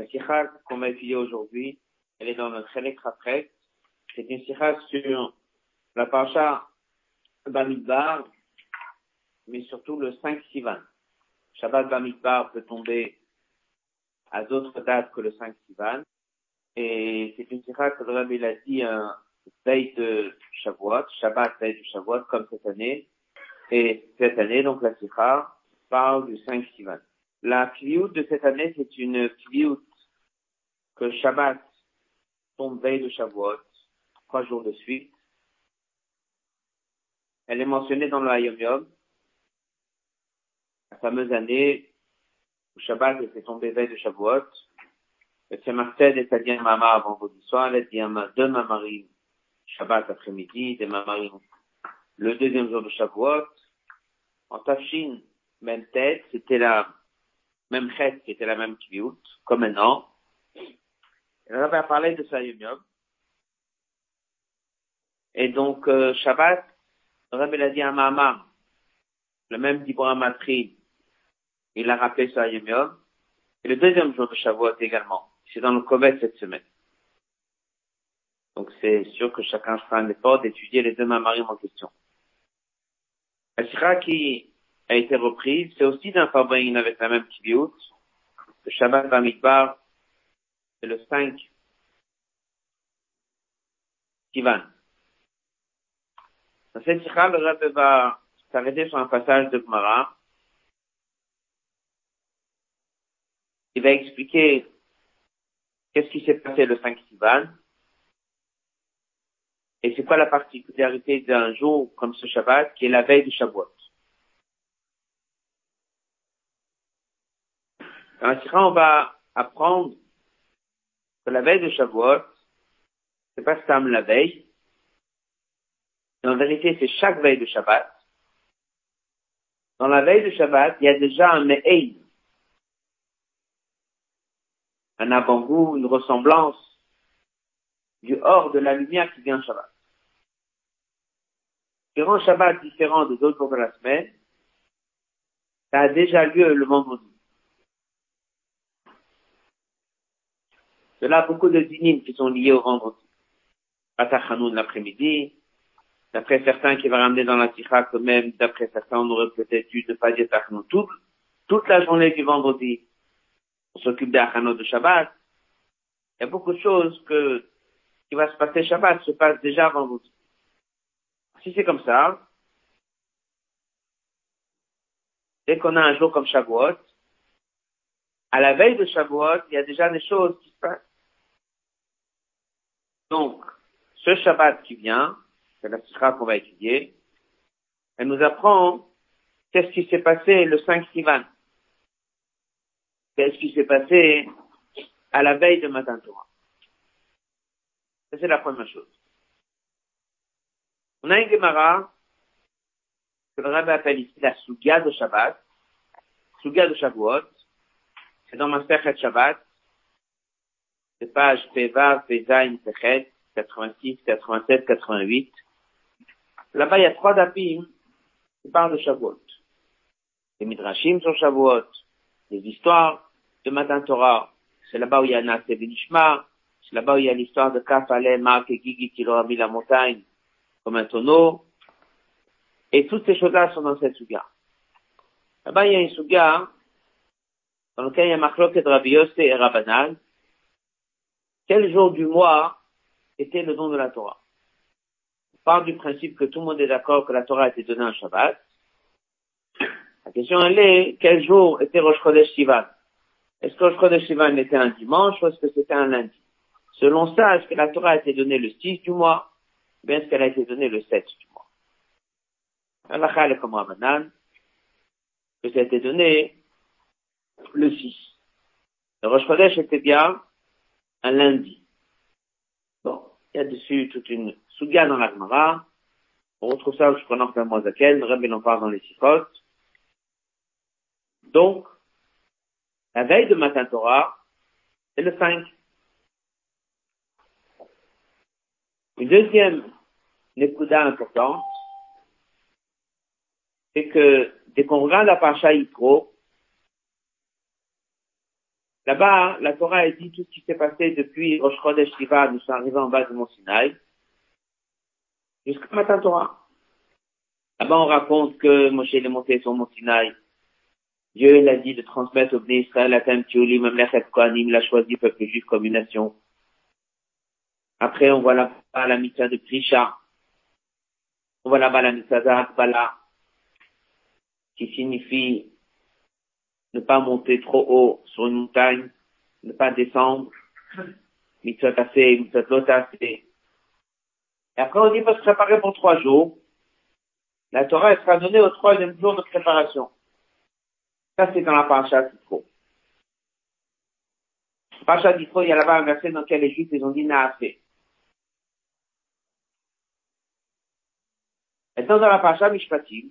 La sikha qu'on va étudier aujourd'hui, elle est dans notre Rafrek. C'est une sikha sur la parasha Bamidbar, mais surtout le 5 Sivan. Shabbat Bamidbar peut tomber à d'autres dates que le 5 Sivan. Et c'est une sikha que le Rabbi a dit un veille de Shavuot, Shabbat veille de Shavuot, comme cette année. Et cette année, donc la sikha parle du 5 Sivan. La kliout de cette année, c'est une kliout que Shabbat tombe veille de Shavuot, trois jours de suite. Elle est mentionnée dans le Hayom Yom, la fameuse année où Shabbat était tombé veille de Shavuot. Le Tzemachted est à dire Mamar vendredi soir, elle dit deux Mamarim Shabbat après-midi, des Mamarim le deuxième jour de Shavuot. En Tafshin, même tête, c'était la même chèque qui était la même kiviout, comme maintenant. Et on va parler de Yom Et donc, euh, Shabbat, Rabbi l'a dit à Mahama, le même Dibra Matri, il a rappelé Yom. Et le deuxième jour de Shavuot également. C'est dans le Kovet cette semaine. Donc c'est sûr que chacun fera un effort d'étudier les deux mamarim en question. La Shira qui a été reprise, c'est aussi d'un Farbain avec la même kibiout. Le Shabbat Bamidbar, c'est le 5 Kivan. Dans cette Shira, le Rebbe va s'arrêter sur un passage de Gemara. Il va expliquer qu'est-ce qui s'est passé le 5 Sivan et c'est quoi la particularité d'un jour comme ce Shabbat qui est la veille du Shabbat. Dans la Sira, on va apprendre que la veille de Shavuot, c'est pas Sam la veille, en vérité, c'est chaque veille de Shabbat. Dans la veille de Shabbat, il y a déjà un Me'ein, un avant-goût, une ressemblance du hors de la lumière qui vient Shabbat. Rend Shabbat différent des autres jours de la semaine, ça a déjà lieu le vendredi. Cela a beaucoup de dynimes qui sont liés au vendredi. Atachanoun l'après-midi, d'après certains qui va ramener dans la sikha même, d'après certains, on aurait peut-être dû ne pas dire Tachanoun tout, toute la journée du vendredi. On s'occupe des de Shabbat. Il y a beaucoup de choses que, qui va se passer Shabbat se passe déjà vendredi. Si c'est comme ça, dès qu'on a un jour comme Shavuot, à la veille de Shavuot, il y a déjà des choses qui se passent. Donc, ce Shabbat qui vient, c'est la Sikha qu'on va étudier, elle nous apprend qu'est-ce qui s'est passé le 5 Sivan. Qu'est-ce qui s'est passé à la veille de Matin Torah. C'est la première chose. On a une Gemara que le Rabbi appelle ici la Sugia de Shabbat, Sugia de Shavuot. C'est dans ma Shabbat, c'est page Peva, Pezain, Sechet, 86, 87, 88. Là-bas, il y a trois dapim qui parlent de Shavuot. Les Midrashim sur Shavuot, les histoires de Matin Torah. C'est là-bas où il y a Nasé Benishma. C'est là-bas où il y a l'histoire de Kafale, Mark et Gigi qui leur a mis la montagne comme un tonneau. Et toutes ces choses-là sont dans cette suga. Là-bas, il y a une suga dans laquelle il y a Machlok et Rabbi et Rabbanal quel jour du mois était le don de la Torah On parle du principe que tout le monde est d'accord que la Torah a été donnée un Shabbat. La question elle est, quel jour était Rosh Chodesh Sivan? Est-ce que Rosh Chodesh Sivan était un dimanche ou est-ce que c'était un lundi? Selon ça, est-ce que la Torah a été donnée le 6 du mois ou bien est-ce qu'elle a été donnée le 7 du mois? Allah est comme Ramadan, que ça a été donné le 6. Le Rosh Chodesh était bien un lundi. Il y a dessus toute une souga dans l'Agmara. On retrouve ça au Shkonoch Mozakel, le Rebbe en parle dans les Sikhot. Donc, la veille de Matin Torah, c'est le 5. Une deuxième Nekuda importante, c'est que dès qu'on regarde la Pacha Yitro, Là-bas, la Torah a dit tout ce qui s'est passé depuis Rosh Chodesh Shiva, nous sommes arrivés en bas du Mont Sinaï, jusqu'à Matin Torah. Là-bas, on raconte que Moshe est monté sur Mont Sinaï. Dieu, il a dit de transmettre au Bnei Israël la Tioli, même la Kohanim, il a choisi peuple juif comme une nation. Après, on voit là-bas la mitzvah de Prisha. On voit là-bas la mitzvah d'Akbala, qui signifie ne pas monter trop haut sur une montagne, ne pas descendre, mitzvah tassé, mitzvah lotassé. Et après, on dit, faut se préparer pour trois jours. La Torah, elle sera donnée au troisième jour de préparation. Ça, c'est dans la paracha d'Itro. Paracha d'Itro, il y a là-bas un verset dans lequel les Juifs, ils ont dit Naafé. Maintenant, dans la paracha Mishpatim,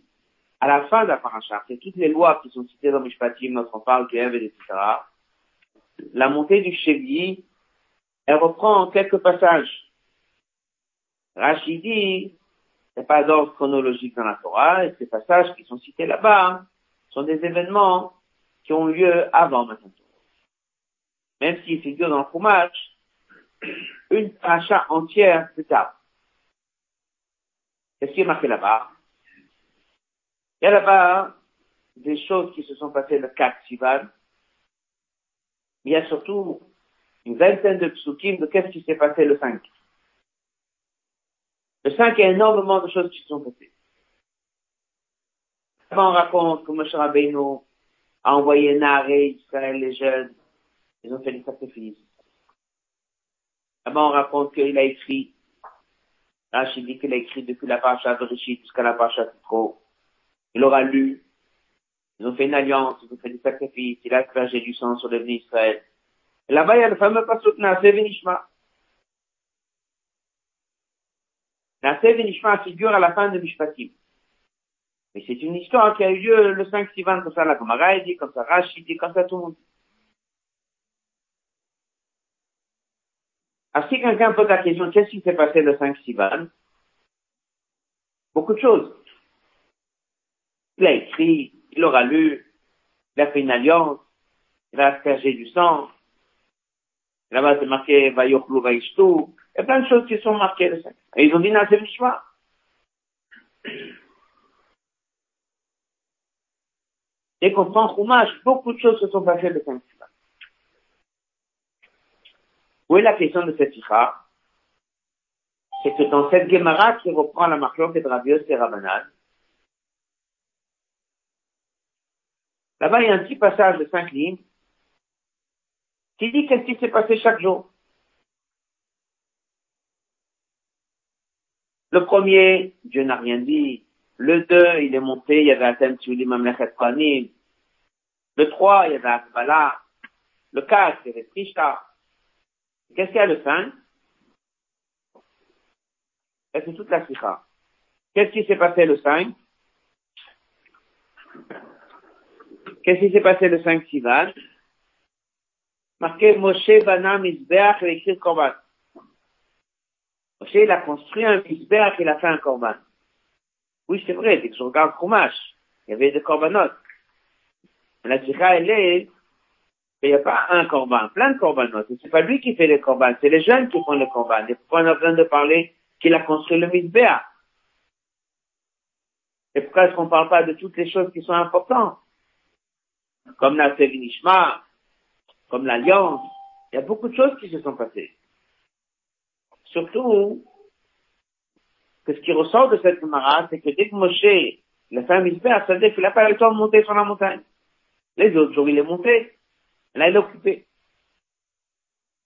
à la fin de la paracha, c'est toutes les lois qui sont citées dans Mishpatim, notre on parle, etc., la montée du Chevi, elle reprend quelques passages. Rachid dit, c'est pas d'ordre chronologique dans la Torah, et ces passages qui sont cités là-bas sont des événements qui ont lieu avant maintenant. Même s'ils figurent dans le fromage, une paracha entière plus tard. Qu'est-ce qui est marqué là-bas? Il y a là-bas des choses qui se sont passées le 4 Sivan. Il y a surtout une vingtaine de psukim de qu'est-ce qui s'est passé le 5. Le 5, il y a énormément de choses qui se sont passées. On raconte que Moshe Rabbeinu a envoyé Naré, Israël, les jeunes. Ils ont fait des sacrifices. Avant, on raconte qu'il a écrit Rachid dit qu'il a écrit depuis la paracha de Rishit jusqu'à la paracha de. Il aura lu. Ils ont fait une alliance, ils ont fait des sacrifices, il a aspergé du sang sur le d'Israël. Et là-bas, il y a le fameux pasuk Naaseh Venishma. Naaseh Venishma figure à la fin de Mishpatim. Mais c'est une histoire qui a eu lieu le 5 Sivan, comme ça la Gemara dit, comme ça Rachid dit, comme ça tout le monde. Alors, si quelqu'un pose la question, qu'est-ce qui s'est passé le 5 Sivan Beaucoup de choses. Il a écrit, il aura lu, il a fait une alliance, il a aspergé du sang. Là-bas, c'est marqué Vayochlu Vaishtu. Il y a plein de choses qui sont marquées le 5. Et ils ont dit Nasem Nishma. Dès qu'on prend Chumash, beaucoup de choses se sont passées 5 Sivan. Où est la question de cette sikha C'est que dans cette Gemara qui reprend la marque de Rabios et Rabanan, là-bas il y a un petit passage de cinq lignes qui dit qu'est-ce qui s'est passé chaque jour. Le premier, Dieu n'a rien dit. Le deux, il est monté, il y avait Atem Tchuli Mamlechet Kwanim. Le trois, il y avait Akbala. Le quatre, il y avait Trisha. Qu'est-ce qu'il y a le 5 C'est toute la sikha? Qu'est-ce qui s'est passé le 5 Qu'est-ce qui s'est passé le 5 Sivan Marqué Moshe Bana Mizbeach et écrit Korban. Moshe, il a construit un Mizbeach, il a fait un Korban. Oui, c'est vrai, dès que je regarde Chumash, il y avait des Korbanot. La sikha, elle est il n'y a pas un corban, plein de corbanotes. C'est pas lui qui fait les corbans, c'est les jeunes qui font les corbans. Et pourquoi on a besoin de parler qu'il a construit le misbéa Et pourquoi est-ce qu'on ne parle pas de toutes les choses qui sont importantes Comme la Sevinishma, comme l'Alliance. Il y a beaucoup de choses qui se sont passées. Surtout, que ce qui ressort de cette camarade, c'est que dès que Moshe, fait un misbéa, ça veut dire qu'il n'a pas eu le temps de monter sur la montagne. Les autres jours, il est monté. Là, elle est occupée.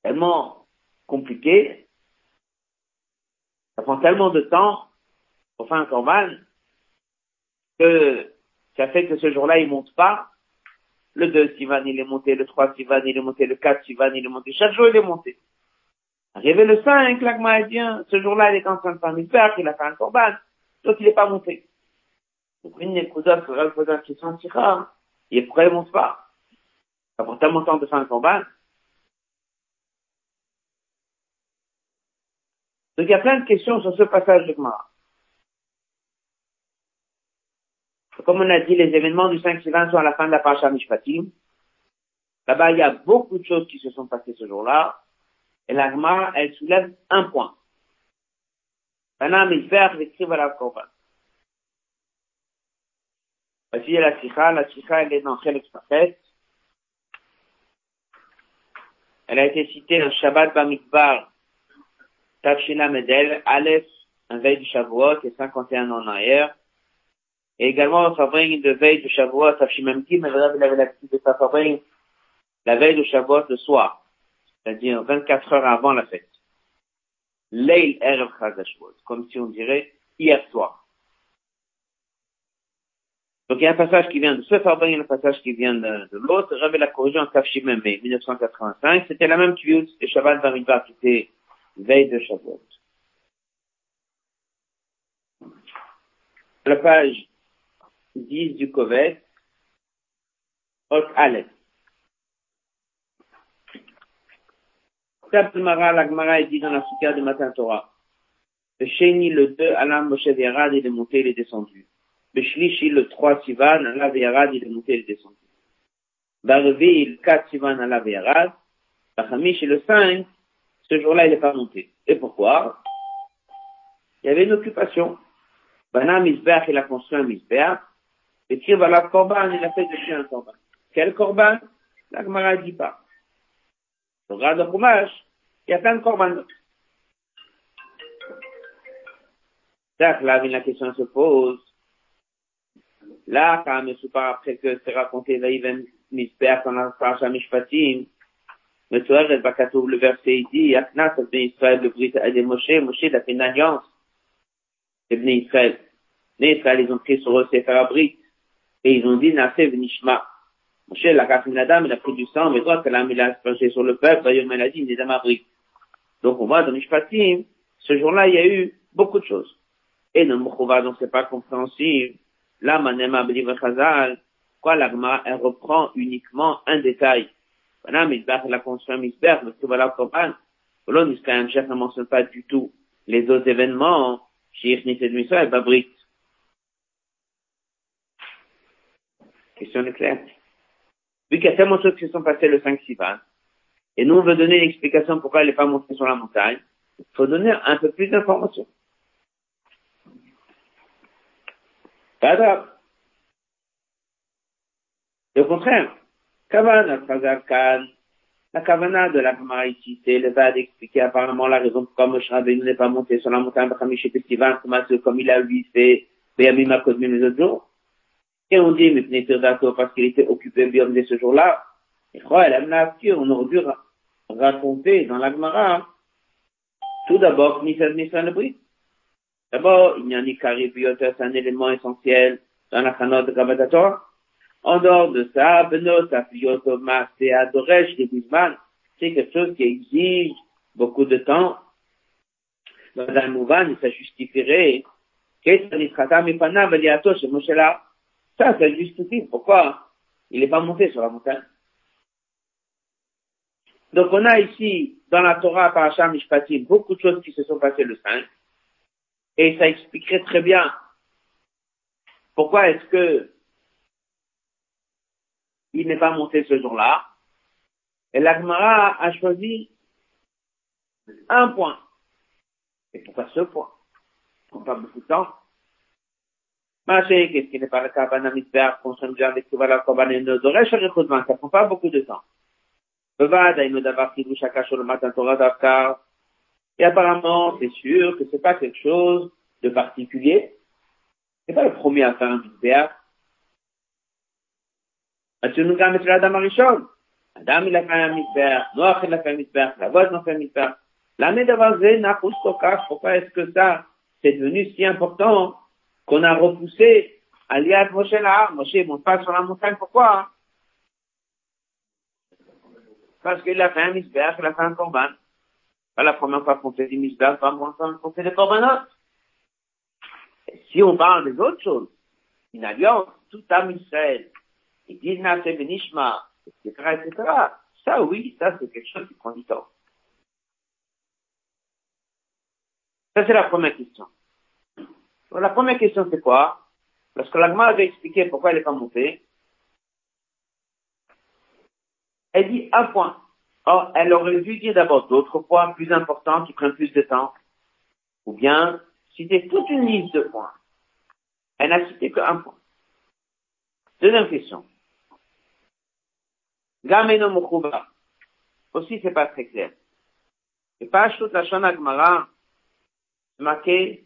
Tellement compliqué. Ça prend tellement de temps pour faire un corban que ça fait que ce jour-là, il monte pas. Le 2 Sivan, il est monté. Le 3 Sivan, il est monté. Le 4 Sivan, il est monté. Chaque jour, il est monté. Arrivé le 5, l'agma est bien. Ce jour-là, il est en train de faire une perte. Il a fait un corban. Donc, il n'est pas monté. Donc, une des cousins, qui sont il est prêt, il monte pas. Ça prend tellement de temps de faire un combat. Donc il y a plein de questions sur ce passage de Gemara. Comme on a dit, les événements du 5 Sivan sont à la fin de la Pacha Mishpatim. Là-bas, il y a beaucoup de choses qui se sont passées ce jour-là. Et la Gemara, elle soulève un point. Voici la Sikha. La Sikha, elle est dans Chelek. Elle a été citée dans Shabbat Bamikbar, Tafshina Medel, Aleph, un veille du Shavuot, et 51 ans en arrière. Et également, on fabrique de veille du Shavuot, Tafshimamki, mais là, il avait l'habitude de fabriquer la veille du Shavuot le soir. C'est-à-dire 24 heures avant la fête. Leil Erev Chazashvot, comme si on dirait hier soir. Donc il y a un passage qui vient de ce Farban, il y a un passage qui vient de, de l'autre. Rabbi l'a corrigé en Tafshimem 1985. C'était la même Kviut et Shabbat Bamidbar qui était veille de Shavuot. La page 10 du Kovet, Ot Aleph. Tape Mara, la Gemara est dit dans la Souka de Matin Torah. Le Sheni, le 2, Alam Moshe Verad, il est monté, il est descendu. Le Shlishi, le 3, Sivan, Alam Verad, il est monté, il est descendu. Barvi, le 4, Sivan, Alam Verad. Bachamish, le 5, ce jour-là, il n'est pas monté. Et pourquoi? Il y avait une occupation. Bana Misbeach, il a construit un Misbeach. Le tir à la corban, il a fait de un corban. Quel corban? La Gemara ne dit pas. On regarde le fromage, il y a plein de corbanes. Donc là, la question se pose. Là, quand même, je pas après que c'est raconté, Vaïven Misper, dans la Parasha Mishpatim, Metuaret Bakatov, le verset, il dit, Aknas, Ibn Israël, le Brit, Adé Moshe, Moshe, il a fait une alliance. Ibn Israël. Les Israël, ils ont pris sur eux ces Brit et ils ont dit, Naseh v'nishma. Moshe, la casse une dame, il a pris du sang, mais toi, que l'âme, il a aspergé sur le peuple, d'ailleurs, il a dit, Nedam Abrit. Donc, on voit dans Mishpatim, ce jour-là, il y a eu beaucoup de choses. Et dans Mouchouva, donc c'est pas compréhensible. Là, Manema Chazal, quoi, l'agma, elle reprend uniquement un détail? Voilà, Misbach, la construction Misbach, le Tuvala Korban. L'on, Niskayan Chef ne mentionne pas du tout les autres événements, chez Nisset Misa et Babrit. Question est claire. Vu qu'il y a tellement de choses qui se sont passées le 5 Sivan, et nous on veut donner une explication pourquoi elle n'est pas montée sur la montagne, il faut donner un peu plus d'informations. Pas grave. Au contraire, Kavana Khan, la Kavana de la Gemara ici, c'est le va d'expliquer apparemment la raison pourquoi Moshe Rabbeinu n'est pas monté sur la montagne comme il a lui fait Béamim Akodmim les autres jours. Et on dit, mais parce qu'il était occupé bien de ce jour-là. On aurait dû raconter dans la Gemara, tout d'abord. D'abord, il n'y a ni c'est un élément essentiel dans la Chanot de Kabbalah en dehors de ça, Benot, Afiyotoma, c'est Adoresh, c'est quelque chose qui exige beaucoup de temps. Dans un mouvement, ça justifierait ça, ça justifie pourquoi il n'est pas monté sur la montagne. Donc on a ici, dans la Torah, Parashah Mishpatim, beaucoup de choses qui se sont passées le 5, et ça expliquerait très bien pourquoi est-ce que il n'est pas monté ce jour-là. Et l'Agmara a choisi un point. Et pourquoi ce point? On pas beaucoup de temps qu'est-ce qu'il n'est pas le cas, Banamidber, consomme déjà avec Kouvala Koban et Nozore, Sharikhudman, ça prend pas beaucoup de temps. Bevad, Aïnodavar, Kiboucha, Kachol, Matan, Torah, Davkar. Et apparemment, c'est sûr que c'est pas quelque chose de particulier. C'est pas le premier à faire un Midber. Atsunuga, c'est l'Adam Arishon. Adam, il a fait un Midber. Noach, il a fait un Midber. La voix, il a fait un Midber. L'année d'avoir Zé, Nachus, Pourquoi est-ce que ça, c'est devenu si important? Qu'on a repoussé Aliad Moshe là, Moshe ne monte pas sur la montagne, pourquoi? Parce qu'il a fait un misbère, il a fait un corban. Pas la première fois qu'on fait des misbères, pas la fois qu'on fait des corbanotes. Si on parle des autres choses, une alliance, tout à Israël, disent Naseh Benishma, etc., etc. Ça, oui, ça, c'est quelque chose qui prend du temps. Ça, c'est la première question. Donc, la première question, c'est quoi? Parce que l'agma avait expliqué pourquoi elle n'est pas montée. Elle dit un point. Or, elle aurait dû dire d'abord d'autres points plus importants qui prennent plus de temps. Ou bien, citer toute une liste de points. Elle n'a cité qu'un point. Deuxième question. Gameno Mukhuba. Aussi, c'est pas très clair. Et pas la Shana Gemara, marqué,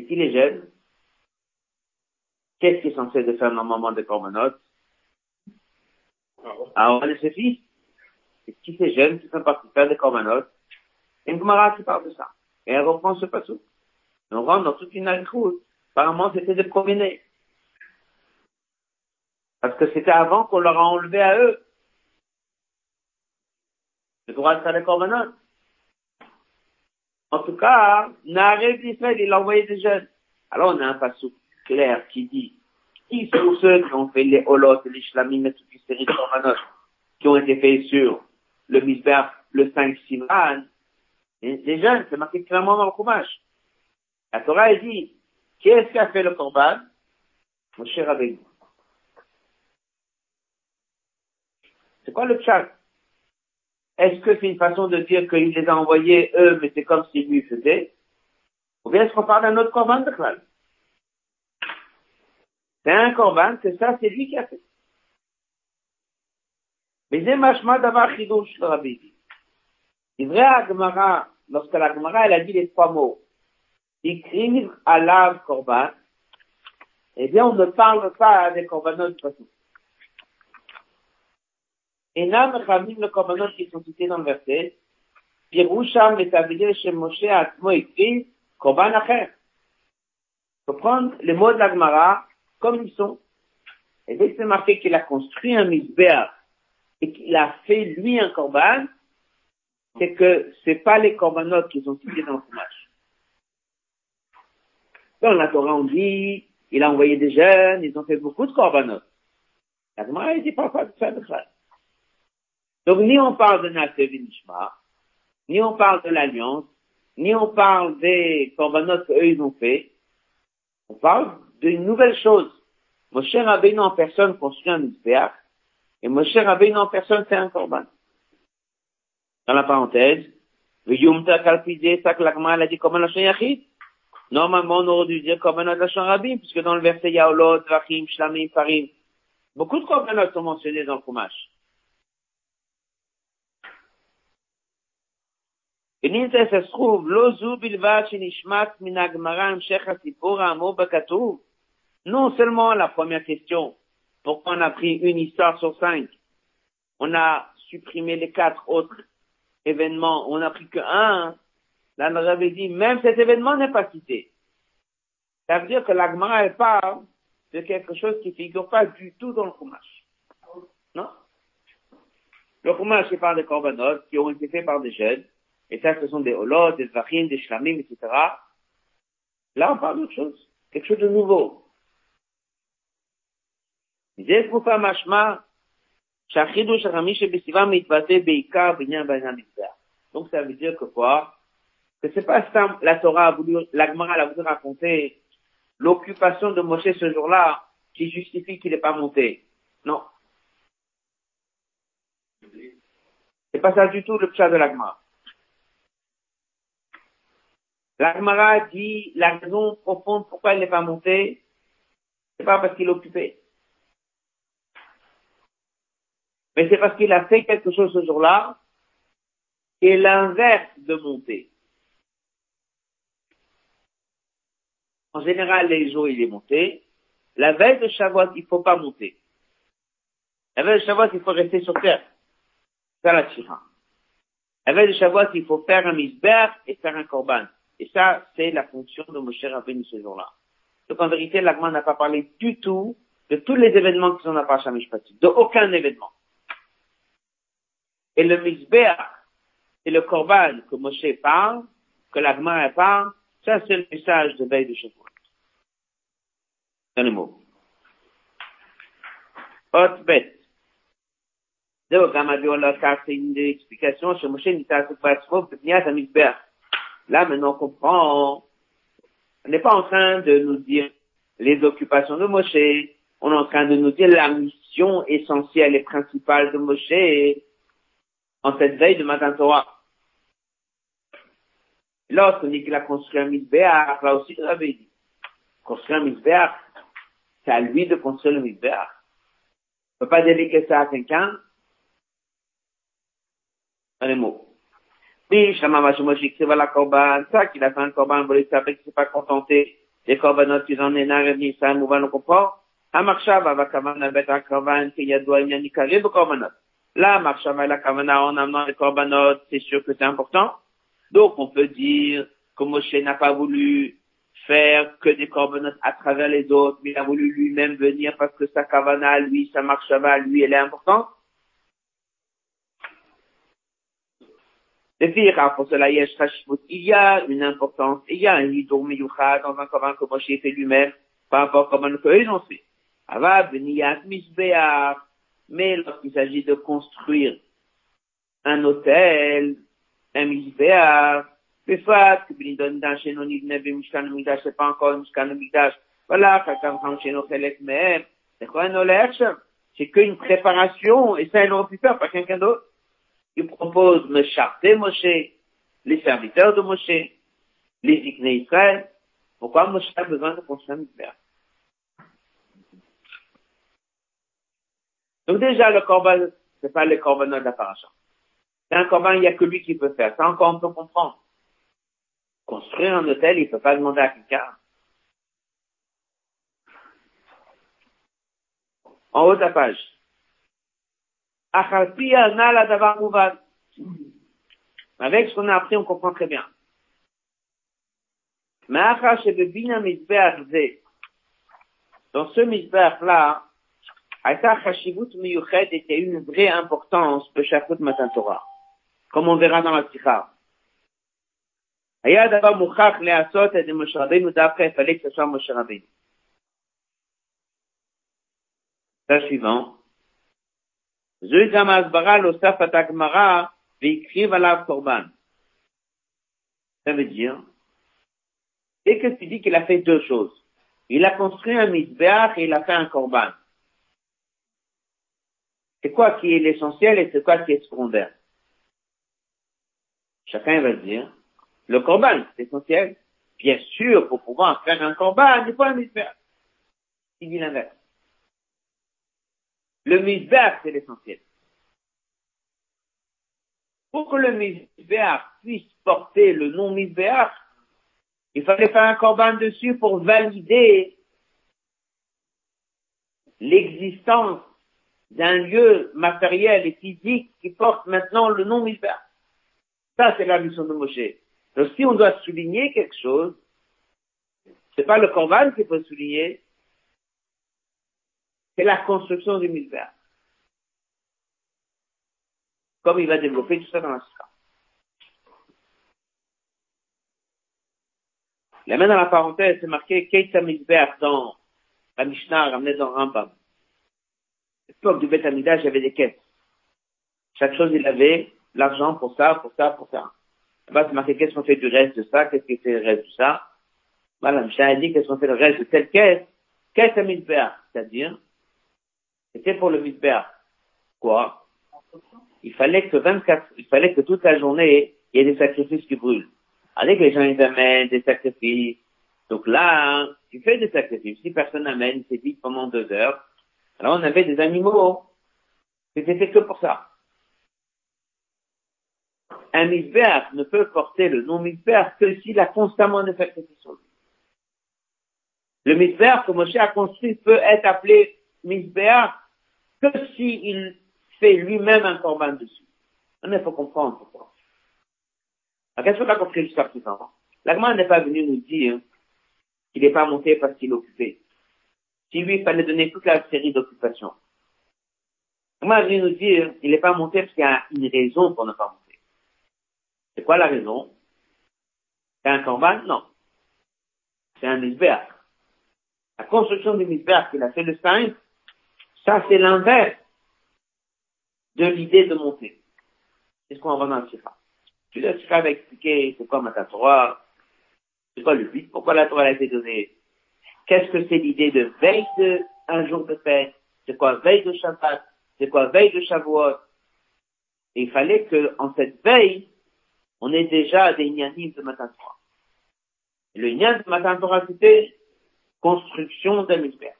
C'est qui les jeunes? Qu'est-ce qui est censé de faire normalement de Korbanot? Aaron et ses fils. C'est qui ces jeunes qui sont partis faire des Korbanot? Une Gemara qui parle de ça. Et elle reprend ce passage. On rentre dans toute une route. Apparemment, c'était des promenés. Parce que c'était avant qu'on leur a enlevé à eux le droit de faire les corbanotes. En tout cas, Naré d'Israël, il a envoyé des jeunes. Alors, on a un passage clair qui dit, qui sont ceux qui ont fait les holotes, les shlamim et toute une série de corbanotes qui ont été faits sur le misber, le 5 Siman, les jeunes, c'est marqué clairement dans le courage. La Torah, elle dit, qui est-ce qui a fait le corban Moshe Rabbeinu. C'est quoi le chat? Est-ce que c'est une façon de dire qu'il les a envoyés eux, mais c'est comme s'il lui faisait Ou bien est-ce qu'on parle d'un autre corban de Klal C'est un corban, c'est ça, c'est lui qui a fait. Mais c'est machma d'avoir chidouche, le rabbi vrai à Gemara, lorsque la Gemara, elle a dit les trois mots, écrire à l'âme corban, eh bien, on ne parle pas des corbanotes de façon. Et nam ramim le corbanotes qui sont cités dans le verset, Piroucham et Tavidé chez Moshe Atmo écrit, korban acher. Faut prendre les mots de la Gemara comme ils sont. Et dès que c'est marqué qu'il a construit un misber et qu'il a fait lui un korban, c'est que c'est pas les corbanotes qui sont cités dans le fromage. Dans la Torah, on dit, il a envoyé des jeunes, ils ont fait beaucoup de korbanot. La Gemara, il dit pas ça de ça. Donc, ni on parle de Nasser Nishma, ni on parle de l'alliance, ni on parle des korbanot qu'eux, ils ont fait. On parle d'une nouvelle chose. Moshe Rabbeinu en personne construit un misbéach, et Moshe Rabbeinu en personne fait un korban. Dans la parenthèse, le Yumta Kalpidé, la Gemara a dit comme un yachid. Normalement, on aurait dû dire Korbanot Lachon Rabim, puisque dans le verset, il y a Olot, Vachim, Shlamim, Farim. Beaucoup de Korbanot sont mentionnés dans le Chumash. ונמצא se trouve, לא זו בלבד שנשמט מן הגמרא המשך הסיפור האמור בכתוב. Non seulement la première question, pourquoi on a pris une histoire sur cinq, on a supprimé les quatre autres événements, on a pris que un, Là, avait dit, même cet événement n'est pas cité. Ça veut dire que l'Agmara, elle parle de quelque chose qui ne figure pas du tout dans le Chumash. Non? Le Chumash, il parle des korbanot qui ont été faits par des jeunes. et ça, ce sont des holot, des zvachim, des shlamim, etc. Là, on parle d'autre chose. Quelque chose de nouveau. Donc ça veut dire que quoi? Que c'est pas ça, la Torah a voulu, l'Agmara a voulu raconter l'occupation de Moshe ce jour-là qui justifie qu'il n'est pas monté. Non. C'est pas ça du tout le chat de l'Agmara. L'Agmara dit la raison profonde pourquoi il n'est pas monté, c'est pas parce qu'il est occupé. Mais c'est parce qu'il a fait quelque chose ce jour-là qui est l'inverse de monter. En général, les jours, il est monté. La veille de Shavuot, il faut pas monter. La veille de Shavuot, il faut rester sur terre. Faire la tira. La veille de Shavuot, il faut faire un misber et faire un korban. Et ça, c'est la fonction de Moshe Rabbeinu ce jour-là. Donc en vérité, l'Agman n'a pas parlé du tout de tous les événements qui sont dans la Parashat Mishpatim. De aucun événement. Et le misbéach, c'est le korban que Moshe parle, que l'agma parle, ça c'est le message de veille de Shavuot. Dans les mots. Hot bet. זהו, גם הביאו לכך une explication chez Moshe ניתן בעצמו בבניית המזבח. Là, maintenant, on comprend, on n'est pas en train de nous dire les occupations de Moshe, on est en train de nous dire la mission essentielle et principale de Moshe en cette veille de Matin Torah. Lorsqu'on dit qu'il a construit un misbéach, là aussi, il avait dit, construire un misbéach, c'est à lui de construire le misbéach. On peut pas déléguer ça à quelqu'un. Dans les mots. Oui, Shama Moshe écrit la korban, ça qu'il a fait un korban, volé après qu'il s'est pas contenté des korbanot qu'ils en aient énarent et Nissan, ou on comprend. Amarchav, avakavan, abet, akravan, kiyadoua, imyanikare, korbanot. Là, marchav, la kavana, en amenant les korbanot, c'est sûr que c'est important. Donc, on peut dire que Moshe n'a pas voulu faire que des korbanot à travers les autres, mais il a voulu lui-même venir parce que sa kavana, lui, sa marchava, lui, elle est importante. Il y a une importance, il y a un hidour miyucha dans un commun que Moshe fait lui-même, par rapport à comment que les gens fait. Mais lorsqu'il s'agit de construire un hôtel, un mizbeach, le fait que Benidon d'un chenon ibneb et mishkan midash, c'est pas encore mishkan midash. Voilà, chacun prend chenon chelek même. C'est quoi un olech? C'est qu'une préparation, et ça, ils l'ont pu faire par quelqu'un d'autre. Il propose charter Moshe, les serviteurs de Moshe, les Ikné Israël. Pourquoi Moshe a besoin de construire un misbéach Donc déjà, le corban, c'est pas le corban de la paracha. C'est un corban, il n'y a que lui qui peut faire. Ça encore, on peut comprendre. Construire un hôtel, il ne peut pas demander à quelqu'un. En haut de la page. Avec ce qu'on a appris, on comprend très bien. Dans ce misbeh-là, הייתה חשיבות מיוחדת et une vraie importance בשייכות מתן תורה, comme on verra dans la שיחה. היה דבר מוכרח להיעשות על ידי משה רבינו דווקא יפלג את משה רבינו. suivant. זוהי גם ההסברה להוספת הגמרא והקריב עליו קורבן. Ça veut dire, dès que tu dis qu'il a fait deux choses, il a construit un misbéach et il a fait un korban. C'est quoi qui est l'essentiel et c'est quoi qui est secondaire Chacun va dire, le corban, c'est essentiel. Bien sûr, pour pouvoir faire un corban, il faut un misbéach. Il dit l'inverse. Le misbéach, c'est l'essentiel. Pour que le misbéach puisse porter le nom misbéach, il fallait faire un corban dessus pour valider l'existence d'un lieu matériel et physique qui porte maintenant le nom Misbah. Ça, c'est la mission de Moshe. Donc, si on doit souligner quelque chose, c'est pas le Corban qu'il faut souligner, c'est la construction du Misbah. Comme il va développer tout ça dans la Sikha. La main dans la parenthèse, c'est marqué Keita Misbah dans la Mishnah ramenée dans Rambam l'époque du Beth il y avait des caisses. Chaque chose, il avait l'argent pour ça, pour ça, pour ça. Là-bas, c'est marqué qu'est-ce qu'on fait du reste de ça, qu'est-ce qui fait le reste de ça? Voilà, Michel a dit qu'est-ce qu'on fait le reste de telle caisse. À misbéach, c'est-à-dire, c'était pour le misbéach. Quoi? Il fallait que 24, il fallait que toute la journée, il y ait des sacrifices qui brûlent. Allez que les gens, ils amènent des sacrifices. Donc là, tu fais des sacrifices. Si personne n'amène, c'est vite pendant deux heures. Alors on avait des animaux, c'était que pour ça. Un misbéach ne peut porter le nom misbéach que s'il a constamment des sacrifices sur lui. Le misbéach que Moshe a construit peut être appelé misbéach que s'il fait lui-même un corban dessus. il faut comprendre pourquoi. Alors, qu'est-ce qu'on a compris jusqu'à présent? L'agma n'est pas venu nous dire qu'il n'est pas monté parce qu'il est occupé si lui, il fallait donner toute la série d'occupations. Moi, je nous dire, il n'est pas monté parce qu'il y a une raison pour ne pas monter. C'est quoi la raison? C'est un corban? Non. C'est un misbéach. La construction du misbéach qu'il a fait le saint, ça c'est l'inverse de l'idée de monter. C'est ce qu'on va dans le. Tu le Sikha va expliquer c'est quoi c'est quoi le but, pourquoi la Torah a été donnée, qu'est-ce que c'est l'idée de veille de un jour de fête, c'est quoi veille de Shabbat, c'est quoi veille de Shavuot? Et il fallait que, en cette veille, on ait déjà des inyanim de Matan Torah. Le inyan de Matan Torah, c'était construction d'un misbère.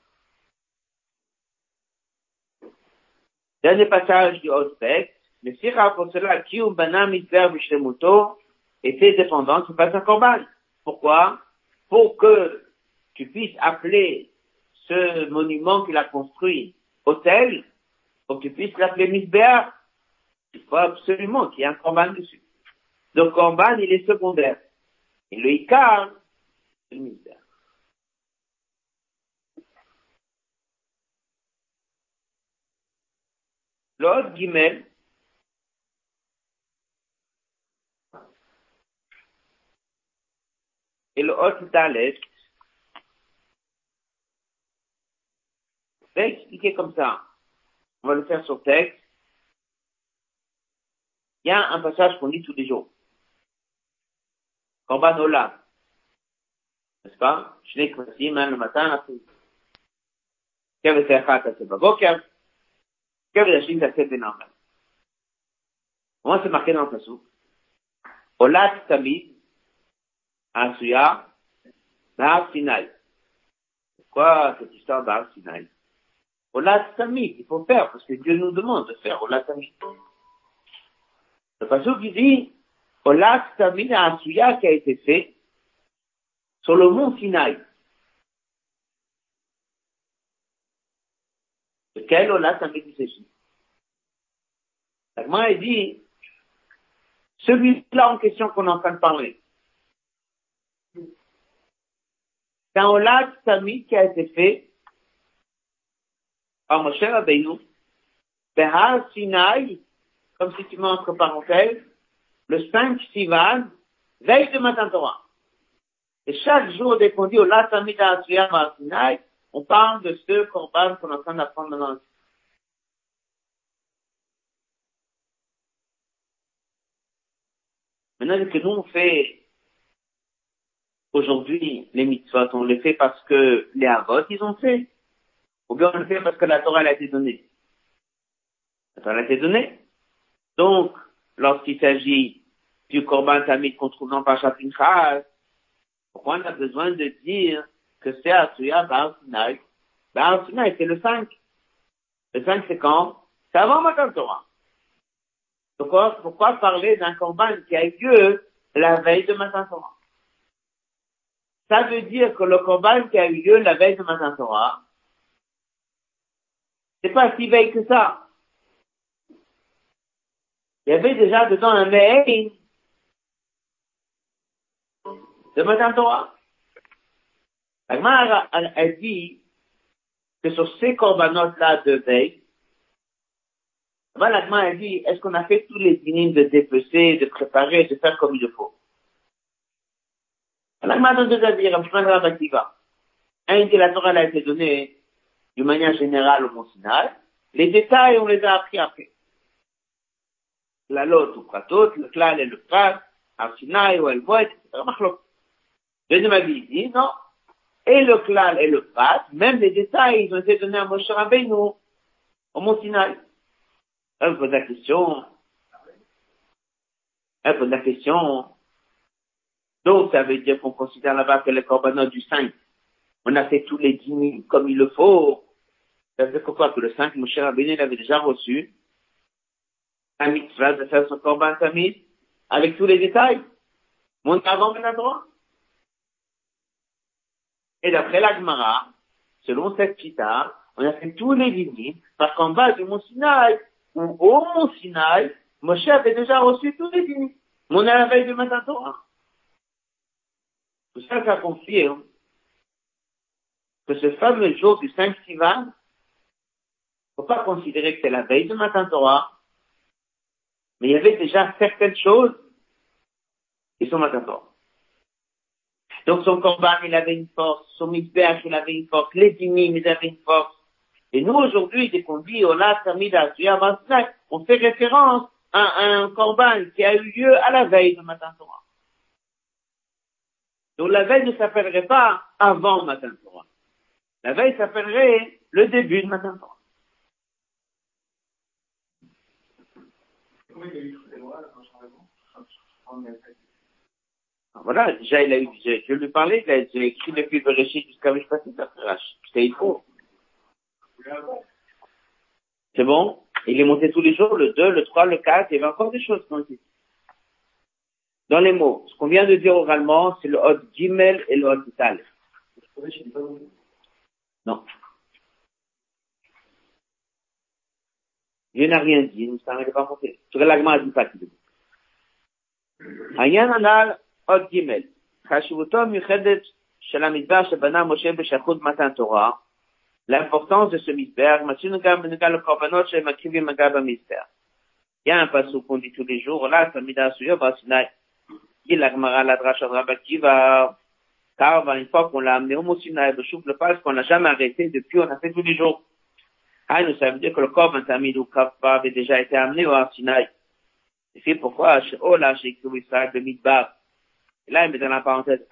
Dernier passage du Osbek, le Sira pour cela, Kiyum Bana Misber Bishlemuto, était dépendant du Basa Korban. Pourquoi? Pour que tu puisses appeler ce monument qu'il a construit hôtel, pour que tu puisses l'appeler Misbéa. Il faut absolument qu'il y ait un Korban dessus. Donc Korban, il est secondaire. Et le Icar, c'est Misbéa. L'autre, guillemets, et le autre dalet, je vais expliquer comme ça. On va le faire sur texte. Il y a un passage qu'on lit tous les jours. Korban Olam. N'est-ce pas? Je l'ai hein, le matin, après. Qu'est-ce que c'est à Kavriachim s'accepte énormément. Comment c'est marqué dans le Passouk Olat Tamid Asuya Bahar Sinai. Pourquoi cette histoire d'Ar Sinai? Olat Tamid, il faut faire, parce que Dieu nous demande de faire Olat Tamid. Le Passouk il dit Olat Tamid Asuya qui a été fait sur le mont Sinai. De quel Olat tamid il s'agit? La dit, celui-là en question qu'on est en train de parler, c'est un Olat Tamid qui a été fait par Moshe Rabbeinu, Behar Sinai, comme si tu mets entre parenthèses, le 5 Sivan, veille de Matin Torah. Et chaque jour, dès qu'on dit Olat Behar Sinai, on parle de ce corban qu'on est en train d'apprendre maintenant. Maintenant, que nous on fait aujourd'hui les mitzvot, on les fait parce que les avot ils ont fait, ou bien on le fait parce que la Torah elle a été donnée. La Torah a été donnée. Donc, lorsqu'il s'agit du korban tamid qu'on trouve dans Pachat pourquoi on a besoin de dire que c'est Asuya Bar Sinai? Bar Sinai, c'est le 5. Le 5, c'est quand? C'est avant Matan Torah. Pourquoi, pourquoi parler d'un corban qui a eu lieu la veille de Matan Torah? Ça veut dire que le corban qui a eu lieu la veille de Matan Torah, c'est pas si veille que ça. Il y avait déjà dedans un mail de Matan Torah. La a, a dit que sur ces corbanotes-là de veille, voilà, a dit, est-ce qu'on a fait tous les dîners de dépecer, de préparer, de faire comme il le faut? L'agma donne deux avis, Un, que la Torah a été donnée d'une manière générale au Mont Sinai. Les détails, on les a appris après. La lot ou pratot, le klal et le prat, al Sinai ou el etc. Deuxième avis, il dit, non. Et le klal et le prat, même les détails, ils ont été donnés à Moshe Rabbeinu, au Mont Sinai. Elle pose la question. Elle pose la question. Donc, ça veut dire qu'on considère là-bas que les corbanotes du 5, on a fait tous les dîners comme il le faut. Ça veut dire quoi que le 5, mon cher Rabbeinu l'avait déjà reçu. Un mitzvah de faire son corban tamid avec tous les détails. Monte avant droit. Et d'après la Gemara, selon cette chita, on a fait tous les dîners parce qu'en bas du Mont Sinaï, où au Mont Sinaï, Moshe avait déjà reçu tous les dîners. On est à la veille du matin Torah. Tout ça, ça confirme que ce fameux jour du 5 Sivan, faut pas considérer que c'est la veille de Matin Torah, mais il y avait déjà certaines choses qui sont Matin Torah. Donc son corban, il avait une force, son misbeh, il avait une force, les dîmes, ils avaient une force. Et nous, aujourd'hui, dès qu'on dit, Ola Tamida, on fait référence à un corban qui a eu lieu à la veille de Matin Torah. Donc la veille ne s'appellerait pas avant Matin Torah. La veille s'appellerait le début de Matin Torah. Ah, voilà, déjà, il a eu, je, lui parlais, il a, j'ai écrit depuis Bereshit jusqu'à Mishpatim Tafrash. C'était il faut. C'est bon? Il est monté tous les jours, le 2, le 3, le 4, il y avait encore des choses qu'on dit. Dans les mots, ce qu'on vient de dire oralement, c'est le hot gimel et le hot tal. Non. Je n'ai rien dit, je ne savais pas compter. En tout l'agma a dit pas qu'il Rien עוד ג' חשיבותו המיוחדת של המדבר שבנה משה בשייכות מתן תורה l'importance de ce mystère, le korbanot chez Makivim Magab mystère. Il y a un passage qu'on dit tous les jours, là, Samida Suyo Basinaï. Il a Gmara la Dracha Rabakiva, car une fois qu'on l'a amené au Mosinaï, le chouf le passe qu'on n'a jamais arrêté, depuis on a fait tous les jours. Ah, nous, ça veut dire que le korban Tamid ou Kafba avait déjà été amené au Sinaï. C'est pourquoi, chez Ola, chez Kru Israël, le Midbar. Là, il met dans la parenthèse,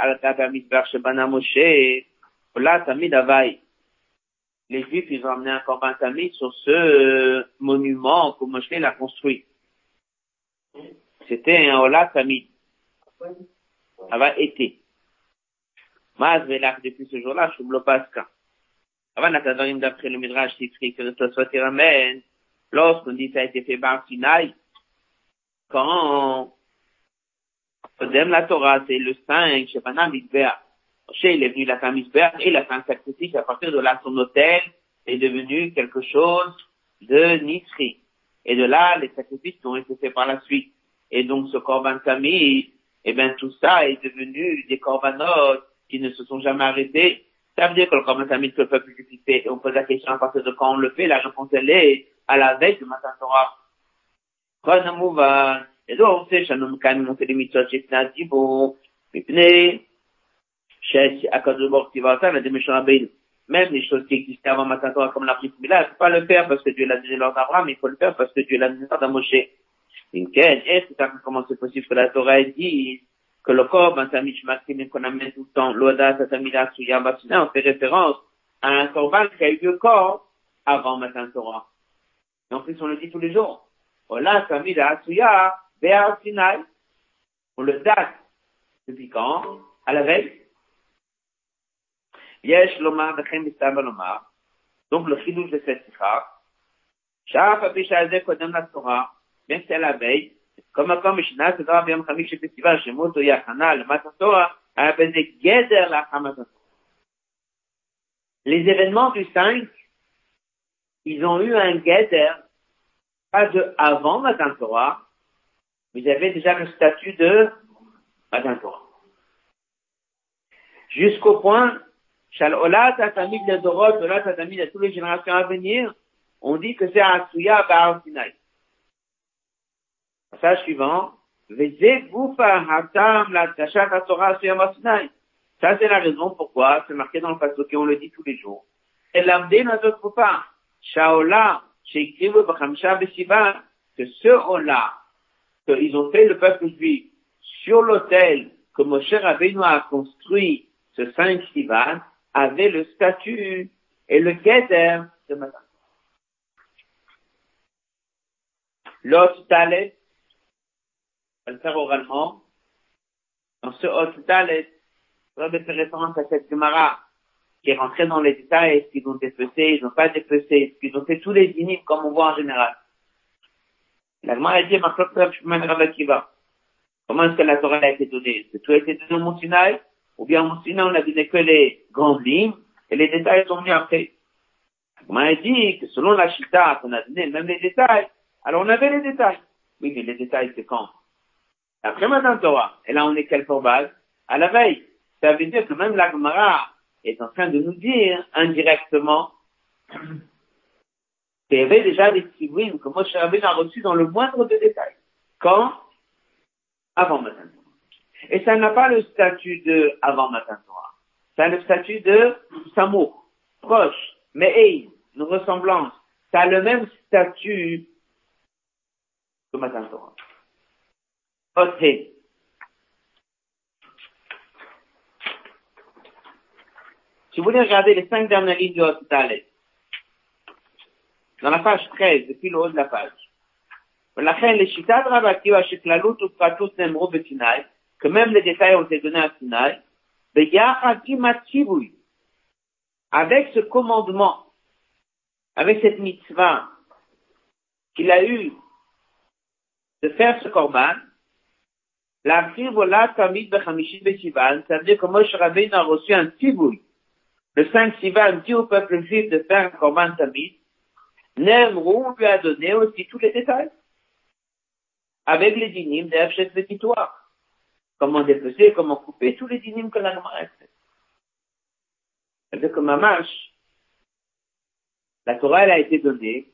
Ola Tamid Avaï les Juifs, ils ont amené un corban tamid sur ce euh, monument que Moshe l'a construit. C'était un Ola tamid. Ça va été. Maz velach depuis ce jour-là, je ne pas Avant Natadarim d'après le Midrash qui écrit que le soit ramène, lorsqu'on dit ça a été fait par Sinaï, quand Kodem la Torah, c'est le 5, Shepanam Midbea. Moshe, il est venu la Misber et la fin sacrifice, à partir de là, son hôtel est devenu quelque chose de nitri. Et de là, les sacrifices ont été faits par la suite. Et donc, ce corban Tamid, eh bien, tout ça est devenu des corbanotes qui ne se sont jamais arrêtés. Ça veut dire que le corban Tamid que le peuple fait, et on pose la question à partir de quand on le fait, la réponse elle est à la veille du matin Torah. Et donc, on sait, Shannon Kan, on fait des mitzvot, chez Dibo, Mipne, même les choses qui existaient avant Matan Torah, comme la prière là, il faut pas le faire parce que Dieu l'a donné l'ordre d'Abraham, il faut le faire parce que Dieu l'a donné l'ordre à Moshe. Est-ce que comment c'est possible que la Torah dit que le corps, ben, qu'on amène tout le temps, l'Oda, Tatamida, Suya, Basina, on fait référence à un corban qui a eu le corps avant Matan Torah. Et en plus, on le dit tous les jours. Ola, Tamida, Suya, vers Sinaï. On le date depuis quand? À la veille? Yesh lomar v'chem b'stam lomar. Donc le chidouche de cette sikha. Shaf apisha azeh kodem la Torah, bien c'est à la veille, comme comme Mishnah, c'est dans Yom Chamish Festival, Shemoto Yachana, le matin Torah, à la peine de Geder la Hamazon. Les événements du 5, ils ont eu un Geder, pas de avant matin Torah, ils avaient déjà le statut de Matan Torah. Jusqu'au point Shalola Tatamid de Dorot, Ola Tatamid de toutes les générations à venir, on dit que c'est Asuya Baal Sinai. Passage suivant. Ça, c'est la raison pourquoi c'est marqué dans le passage on le dit tous les jours. Et l'amdé notre pas. Shaola, que ce Ola, qu'ils ont fait le peuple juif sur l'autel que Moshe Rabbeinu a construit ce 5 Sivan, avait le statut et le guéder de madame. L'autre talet, va le faire oralement, dans ce autre talet, on va faire référence à cette Gemara qui est rentrée dans les détails, est-ce qu'ils ont dépecé, ils n'ont pas dépecé, est-ce qu'ils ont fait tous les dynimes comme on voit en général. La Gemara a dit, Comment est-ce que la Torah a été donnée? Est-ce que tout a été donné au Mont Sinaï? ou bien sinon on a donné que les grandes lignes, et les détails sont venus après. On m'a dit que selon la chita qu'on a donné, même les détails, alors on avait les détails. Oui, mais les détails, c'est quand? Après Madame Torah. Et là, on est quelque base? À la veille. Ça veut dire que même la Gemara est en train de nous dire indirectement y avait déjà des tzivouim que Moshe Rabbeinu a reçus dans le moindre des détails. Quand Avant Torah. Et ça n'a pas le statut de avant Matan Torah. Ça a le statut de Samour, proche, mais une ressemblance. Ça a le même statut que Matan Torah. Si vous voulez regarder les cinq dernières lignes du dans la page 13, depuis le haut de la page, ולכן לשיטת רב עקיבא שכללות ופרטות נאמרו בסיני, que même les détails ont été donnés à Sinaï, ביחד עם הציווי, avec ce commandement, avec cette mitzvah qu'il a eu de faire ce korban, להקריב עולה תמיד בחמישית בסיוון, ça veut dire que Moshe Rabbeinu a reçu un tzivouy. Le 5 Sivan dit au peuple juif de faire un korban tamid, Nemrou lui a donné aussi tous les détails. Avec les dynimes d'Efchet Vetitoire. Comment dépecer, comment couper tous les dynimes que l'agma a fait. C'est-à-dire Mamash, la Torah, elle a été donnée.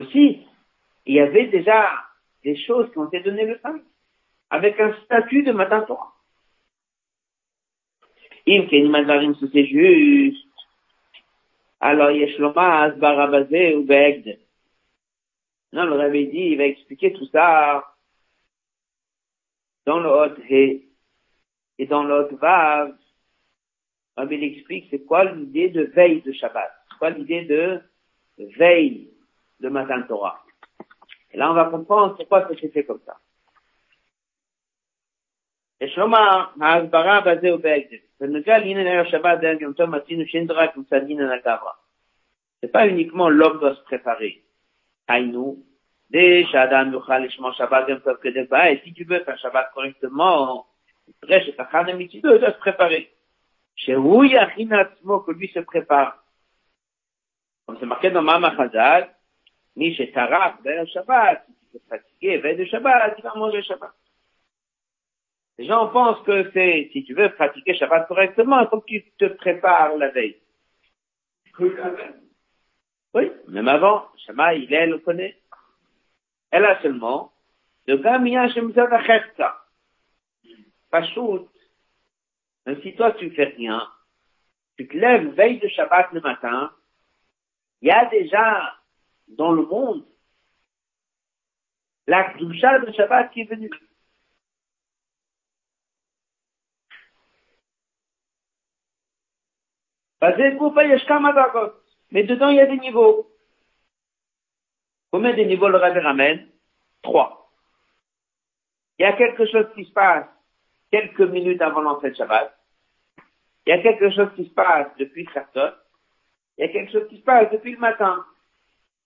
Aussi, il y avait déjà des choses qui ont été données le 5, avec un statut de matin Torah. Im Keniman Varim, c'est juste alors Yesh Loma Asbarabazé ou Begd. Non, le Rabbi dit, il va expliquer tout ça dans le Hot He et dans le Hot il explique c'est quoi l'idée de veille de Shabbat, c'est quoi l'idée de veille de Matan Torah. Et là, on va comprendre pourquoi ça s'est fait comme ça. Shoma Ha'asbara C'est pas uniquement l'homme doit se préparer. Aïnou. Et si tu veux faire Shabbat correctement, tu dois se préparer. Chez Yachinatzmo, que lui se prépare. Comme c'est marqué dans Mama Chazal, ni chez Taraf, ben Shabbat, si tu veux Shabbat, tu vas manger Shabbat. Les gens pensent que c'est, si tu veux pratiquer Shabbat correctement, il faut que tu te prépares la veille. Oui, même avant, Shema, il est, le connaît. Elle a seulement, de Gamia Shemzad Achefta. Pachout, même si toi tu fais rien, tu te lèves veille de Shabbat le matin, il y a déjà dans le monde la doucha de Shabbat qui est venue. Mais dedans, il y a des niveaux. Combien de niveaux le Rabbi ramène? Trois. Il y a quelque chose qui se passe quelques minutes avant l'entrée de Shabbat. Il y a quelque chose qui se passe depuis Khartot. Il y a quelque chose qui se passe depuis le matin.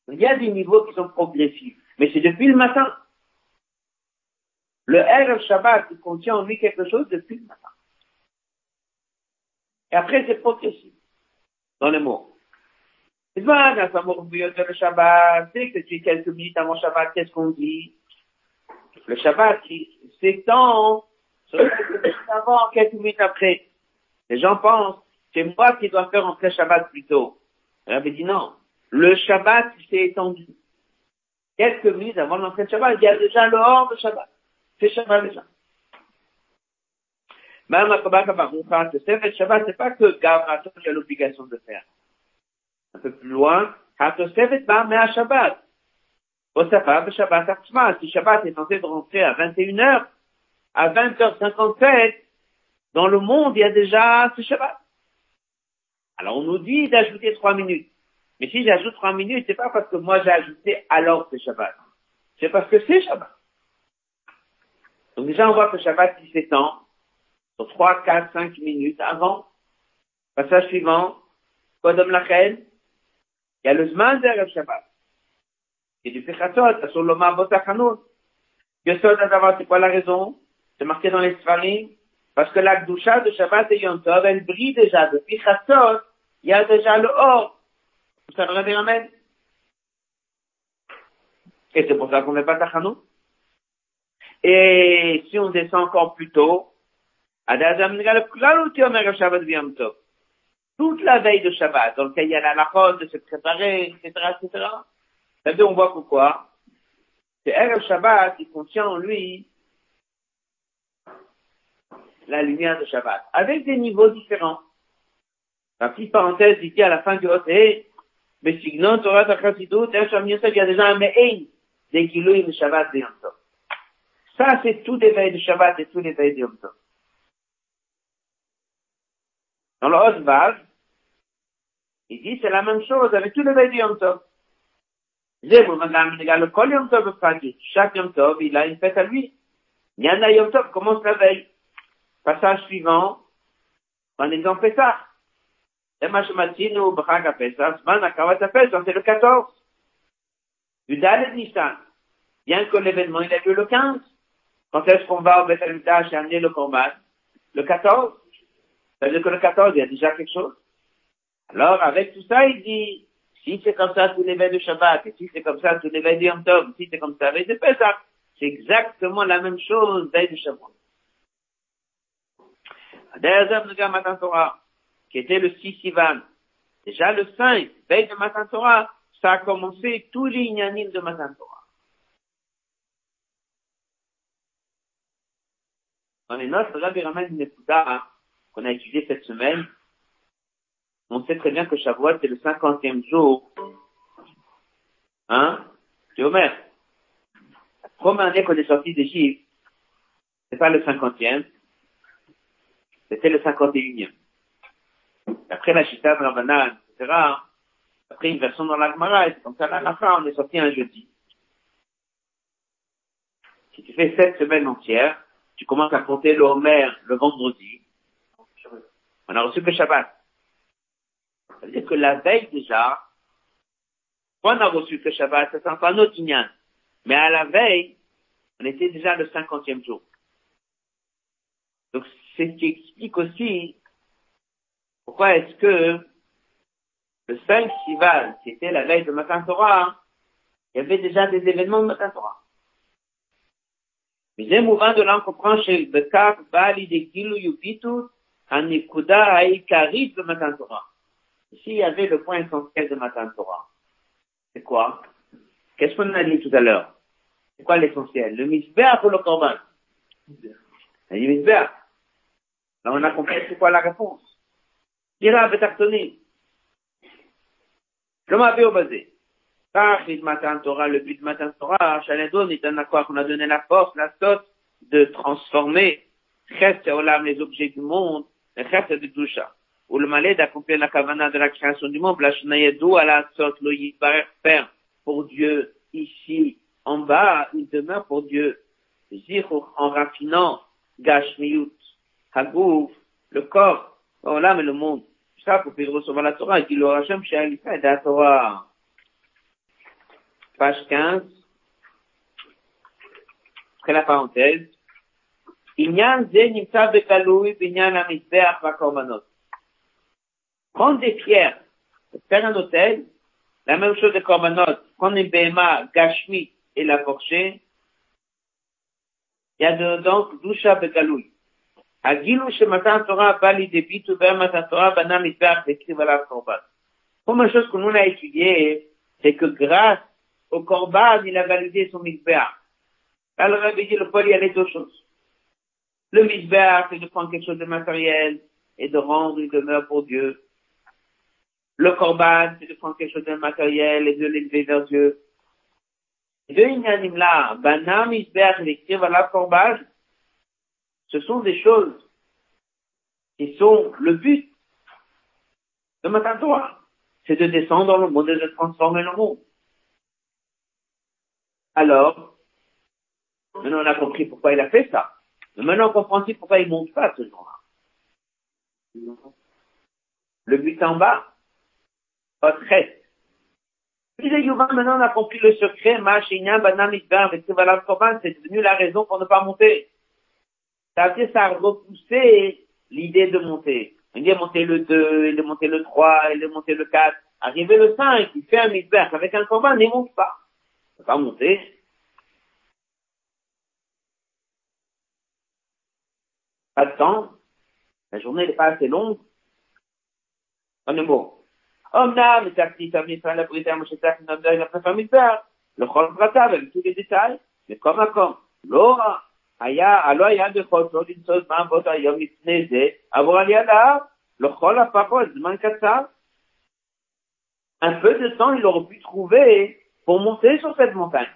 Il y a des niveaux qui sont progressifs. Mais c'est depuis le matin. Le Erev Shabbat contient en lui quelque chose depuis le matin. Et après, c'est progressif dans les mots. C'est pas dans le Shabbat, c'est que tu es quelques minutes avant Shabbat, qu'est-ce qu'on dit? Le Shabbat s'étend quelques minutes avant, quelques minutes après. Les gens pensent, c'est moi qui dois faire entrer Shabbat plus tôt. avait dit non. Le Shabbat s'est étendu. Quelques minutes avant l'entrée de Shabbat, il y a déjà le hors de Shabbat. C'est Shabbat déjà. Même que Sefer Shabbat, c'est pas que Gavraton a l'obligation de faire. Un peu plus loin, Hatosefet Ba'amea Shabbat. Osafar Shabbat. Si Shabbat est censé rentrer à 21h, à 20h57, dans le monde, il y a déjà ce Shabbat. Alors on nous dit d'ajouter trois minutes. Mais si j'ajoute trois minutes, c'est pas parce que moi j'ai ajouté alors ce Shabbat. C'est parce que c'est Shabbat. Donc déjà on voit que Shabbat il s'étend sur 3, 4, 5 minutes avant. Passage suivant, Kodom Lachel, il y a le Zman Shabbat. Et du Pechatot, sur l'Omar Botachanot. Yosod d'abord, c'est quoi la raison? C'est marqué dans les Sfarim. Parce que la Gdusha de Shabbat et Yom Tov, elle brille déjà. Depuis Chatzot, il y a déjà le or. Ça le ramène. Et c'est pour ça qu'on n'est pas Tachanot. Et si on descend encore plus tôt, toute la veille de Shabbat, dans lequel il y a la lachon de se préparer, etc., etc. C'est-à-dire, on voit pourquoi. C'est Erev Shabbat, il contient en lui la lumière de Shabbat, avec des niveaux différents. La petite parenthèse ici à la fin du Hoté, mais sinon, Torah Tachasidut, il y a déjà un Me'ein, des kilos de Shabbat de Yom Tov. Ça, c'est tout les veilles de Shabbat et tous les veilles de Yom Tov. Dans le Osvav, il dit c'est la même chose avec tous les veilles de Yom Tov. Le Kol Yom Tov Chaque Yom Tov, il a une fête à lui. Yana Yom Tov commence la veille. Passage suivant, un exemple Pesach. C'est le 14. Du Dalet Nissan. Bien que l'événement, il a lieu le 15. Quand est-ce qu'on va au Beth et amener le combat? Le 14. Ça veut dire que le 14, il y a déjà quelque chose. Alors, avec tout ça, il dit, si c'est comme ça tous les veilles de Shabbat, et si c'est comme ça tous les veilles de Yom Tov, si c'est comme ça veille de Pesach, c'est exactement la même chose veille de Shabbat. de Matan Torah, qui était le 6 Sivan, déjà le 5, veille de Matan Torah, ça a commencé tous les ignanim de Matan Torah. Dans les notes, Rabbi ramène une hein, qu'on a étudié cette semaine. On sait très bien que Shavuot, c'est le cinquantième jour. Hein? C'est Omer. La première année qu'on est sorti d'Égypte, c'est pas le cinquantième, c'était le cinquante et unième. Après la Chita, Rabbanan, etc., après une version dans l'Agmara, et comme ça, à la fin, on est sorti un jeudi. Si tu fais sept semaines entières, tu commences à compter le Homer le vendredi, on a reçu que Shabbat. C'est-à-dire que la veille déjà, on a reçu que Shabbat, ça sent pas notre ignan. Mais à la veille, on était déjà le cinquantième jour. Donc c'est ce qui explique aussi pourquoi est-ce que le seul Shival, qui était la veille de Matan Torah, il y avait déjà des événements de Matan Torah. Mais j'ai mouvement de là, on comprend chez le Bekar, Bali, Dekilu, Yubitu, Anikuda Aikarit le Matan Torah. Ici, il y avait le point essentiel de Matan Torah. C'est quoi? Qu'est-ce qu'on a dit tout à l'heure? C'est quoi l'essentiel? Le misbéa pour le korban? Il dit misbéa. Là, on a compris c'est quoi la réponse. Dira Betartoni. Je m'avais obasé. Par le Matan Torah, le but de Matan Torah, Chaledon est un accord qu'on a donné la force, la sauce de transformer Reste Olam, les objets du monde, le Chesed de Dusha. Ou le malais d'accomplir la kavana de la création du monde, la Shnayedou à la sorte, le faire pour Dieu ici, en bas, il demeure pour Dieu. Zirur, en raffinant, Gashmiyut, Hagouf, le corps, Olam et le monde. Ça, pour qu'il recevoir la Torah, il dit le Hashem, chez la Torah page 15, après la parenthèse, Prendre des pierres, faire un hôtel, la même chose de korbanot, prendre une BMA, gashmi et la porcher, il y a donc doucha bekaloui. הגילו שמתן תורה בא לידי ביטוי בהם מתן תורה בנה מזבח והקריב עליו קורבן. Première chose que nous a étudié, c'est que grâce au Corban, il a validé son misbéach. Alors, Rabbi dit, le poil, il y a les deux choses. Le misbéach, c'est de prendre quelque chose de matériel et de rendre une demeure pour Dieu. Le Corban, c'est de prendre quelque chose de matériel et de l'élever vers Dieu. Les deux inanimes là, Banam, Misbéach et la Corban, ce sont des choses qui sont le but de Torah. C'est de descendre dans le monde et de transformer le monde. Alors, maintenant on a compris pourquoi il a fait ça. Mais maintenant on comprend aussi pourquoi il monte pas ce jour-là. Le but en bas, votre reste. Maintenant on a compris le secret, c'est devenu la raison pour ne pas monter. Ça a repoussé l'idée de monter. Il dit monter le 2, il est monter le 3, il est monter le 4. Arrivé le 5, il fait un misbère avec un combat, il ne monte pas ne pas monter. Pas de temps. La journée n'est pas assez longue. En un mot. Omnam, Tachti, Tam Israël, la Brita, Moshe Tach, Namda, la Préfère Mitzvah, le Chol Prata, avec tous les détails, mais comme à comme. L'ora, היה, הלא היה בכל זאת למצוא זמן ועוד היום לפני זה, עבור על ידיו, לכל הפחות זמן קצר. Un peu de temps, il aurait pu trouver pour monter sur cette montagne.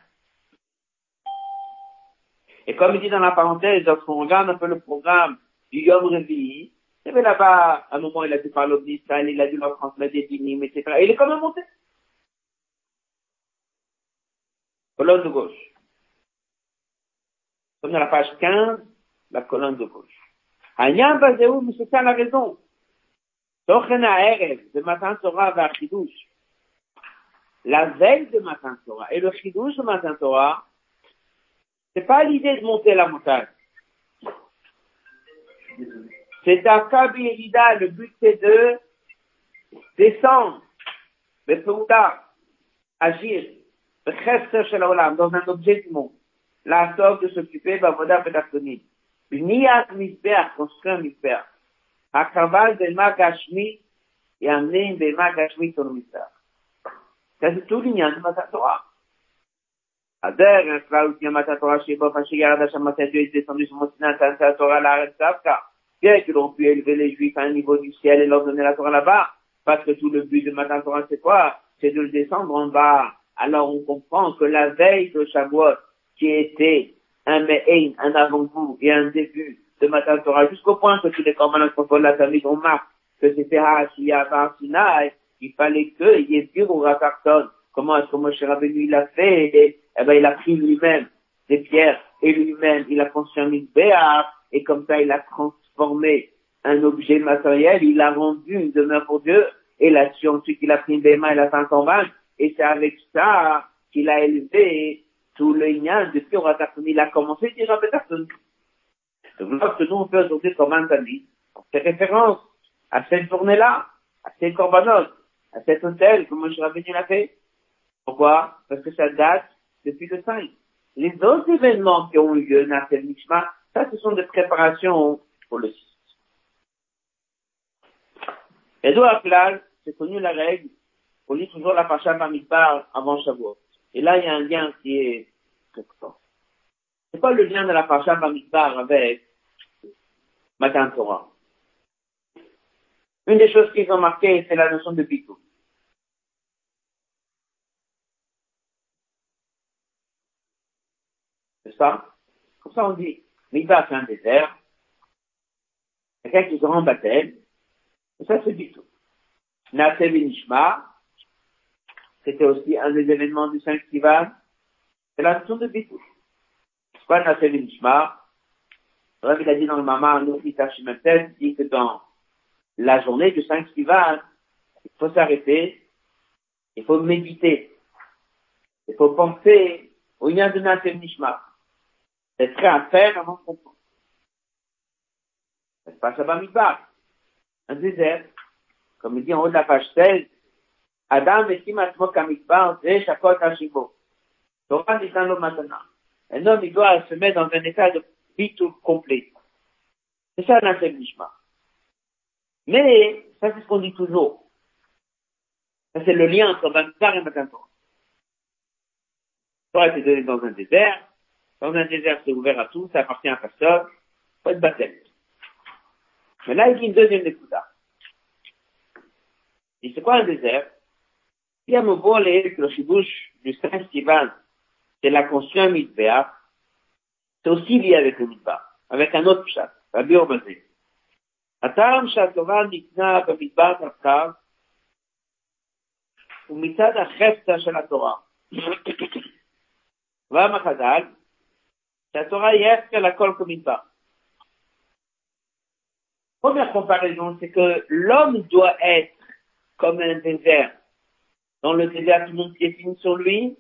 Et comme il dit dans la parenthèse, lorsqu'on regarde un peu le programme du Yom Revi, et bien là-bas, à un moment, il a dû parler au il a dû leur transmettre des dynimes, etc. Et il est quand même monté. Colonne de gauche. Comme dans la page 15, la colonne de gauche. Agnam Bazéou, mais c'est ça la raison. Tochen Erev, de Matan Torah vers Chidouche. La veille de Matan Torah et le Chidouche de Matan Torah, c'est pas l'idée de monter la montagne. C'est d'Akab Yerida, le but c'est de descendre, de Peuta, agir, dans un objet du monde. La sorte de s'occuper d'Avoda Pedachtonim. Bniyat Mizbeach, construire un Mizbeach. Akaval Bema Gashmi, et amener Bema Gashmi sur le Mizbeach. Ça c'est tout l'ignan de Torah. Ader, Infra, Utiamata Torah, Sheba, Fashiga, Adashama, Dieu est descendu sur mon Sinaï, la Torah, la Renzavka. Bien que l'on puisse élever les Juifs à un niveau du ciel et leur donner la Torah là-bas, parce que tout le but de Matan Torah, c'est quoi? C'est de le descendre en bas. Alors, on comprend que la veille de Shavuot, qui était un Me'ein, un avant-goût et un début de Matan Torah, jusqu'au point que tous les corbanes contre la famille, on marque que c'était Ha'ashia, Sinaï, il fallait qu'il y ait Biru Rakarton. Comment est-ce que Moshe Rabbeinu, il a fait? Eh ben, il a pris lui-même des pierres et lui-même il a construit un Mizbeach et comme ça il a transformé un objet matériel, il a rendu une demeure pour Dieu et là-dessus ensuite il a pris une béma et la 520 et c'est avec ça qu'il a élevé tout le lien depuis Ratakon. Il a commencé à dire à Betakon. Donc lorsque nous on fait aujourd'hui comme un ami, on fait référence à cette journée-là, à ces corbanotes, à cet hôtel que Moshe Rabbeinu l'a fait. Pourquoi? Parce que ça date depuis le 5. Les autres événements qui ont eu lieu, Natel Mishma, ça ce sont des préparations pour le 6. Et d'où Aklal, c'est connu la règle, on lit toujours la Pacha Bamidbar avant Shavuot. Et là, il y a un lien qui est très fort. C'est quoi le lien de la Pacha Bamidbar avec Matan Torah? Une des choses qu'ils ont marqué, c'est la notion de bitou. Comme ça, on dit, Midbar, c'est un désert. A quelques grands baptêmes. Et ça, c'est bitou. Nasev Nishma, c'était aussi un des événements du Saint Kivan. C'est la notion de bitou. C'est quoi Nasev Nishma il a dit dans le Mama, il dit que dans la journée du Saint Kivan, il faut s'arrêter, il faut méditer, il faut penser au lien de Nasev Nishma. Être prêt à faire avant de comprendre. Ça se passe à Bamidbar. Un désert. Comme il dit en haut de la page 16, Adam ekim atmo kamidbar, shakot hashibo. Torah l'homme maintenant. Un homme, il doit se mettre dans un état de bitou complet. C'est ça Nishma. Mais, ça c'est ce qu'on dit toujours. Ça c'est le lien entre Bamidbar et Matan Torah. Torah été donné dans un désert. Dans un désert, c'est ouvert à tout, ça appartient à personne. Faut être baptême. Mais là, il dit une deuxième écouta. Et c'est quoi un désert? Si à me voler que le chibouche du Saint Sivan, c'est la construction Midbeach, c'est aussi lié avec le Midbar, avec un autre chat, la biobasé. הטעם שהטובה ניתנה במדבר דרכיו הוא מצד החפצה של התורה. La Torah à la colle comme il part. Première comparaison, c'est que l'homme doit être comme un désert. Dans le désert, tout le monde piétine sur lui.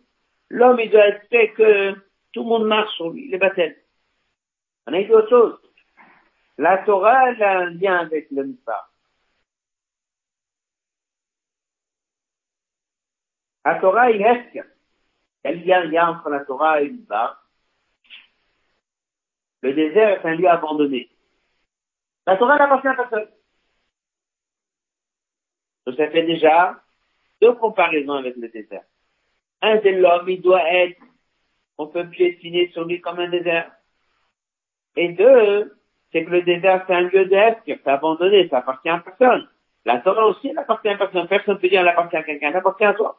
L'homme, il doit être fait que tout le monde marche sur lui, les baptêmes. On a dit autre chose. La Torah, elle a un lien avec le Mitzvah. La Torah, il est. Quel lien il y a un lien entre la Torah et le Mitzvah le désert est un lieu abandonné. La Torah n'appartient à personne. Donc ça fait déjà deux comparaisons avec le désert. Un, c'est l'homme, il doit être, on peut piétiner sur lui comme un désert. Et deux, c'est que le désert, c'est un lieu d'être, c'est abandonné, ça appartient à personne. La Torah aussi, elle appartient à personne. Personne ne peut dire elle appartient à quelqu'un, elle appartient à toi.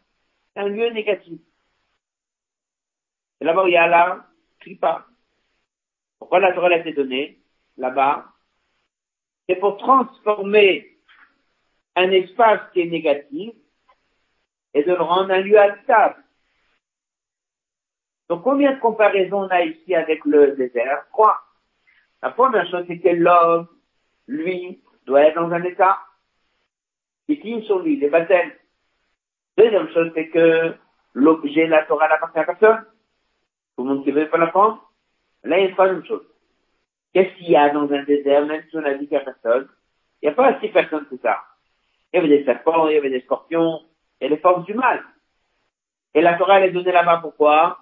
un lieu négatif. Et là-bas il y a la clipa. Pourquoi la Torah a été donnée là-bas? C'est pour transformer un espace qui est négatif et de le rendre un lieu habitable. Donc combien de comparaisons on a ici avec le désert? Trois. La première chose, c'est que l'homme, lui, doit être dans un état qui sur lui, les baptêmes. Deuxième chose, c'est que l'objet la Torah n'appartient à personne. Tout le monde qui veut pas la prendre. Là, il y a une troisième chose. Qu'est-ce qu'il y a dans un désert, même si on a dit qu'il n'y a personne? Il n'y a pas assez personne que ça. Il y avait des serpents, il y avait des scorpions, et les forces du mal. Et la Torah, elle est donnée là-bas pourquoi?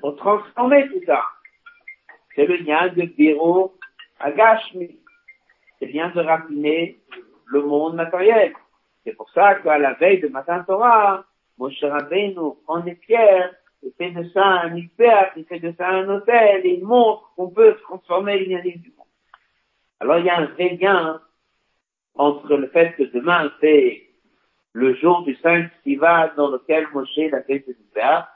Pour transformer tout ça. C'est le lien de Biro à Gashmi. C'est bien de raffiner le monde matériel. C'est pour ça qu'à la veille de Matin Torah, Moshe Rabbeinu prend des pierres, il fait de ça un hyper, il fait de ça un hôtel, et il montre qu'on peut transformer l'unité du monde. Alors il y a un vrai lien entre le fait que demain c'est le jour du 5 Siva dans lequel Moshe a fait ses hyper,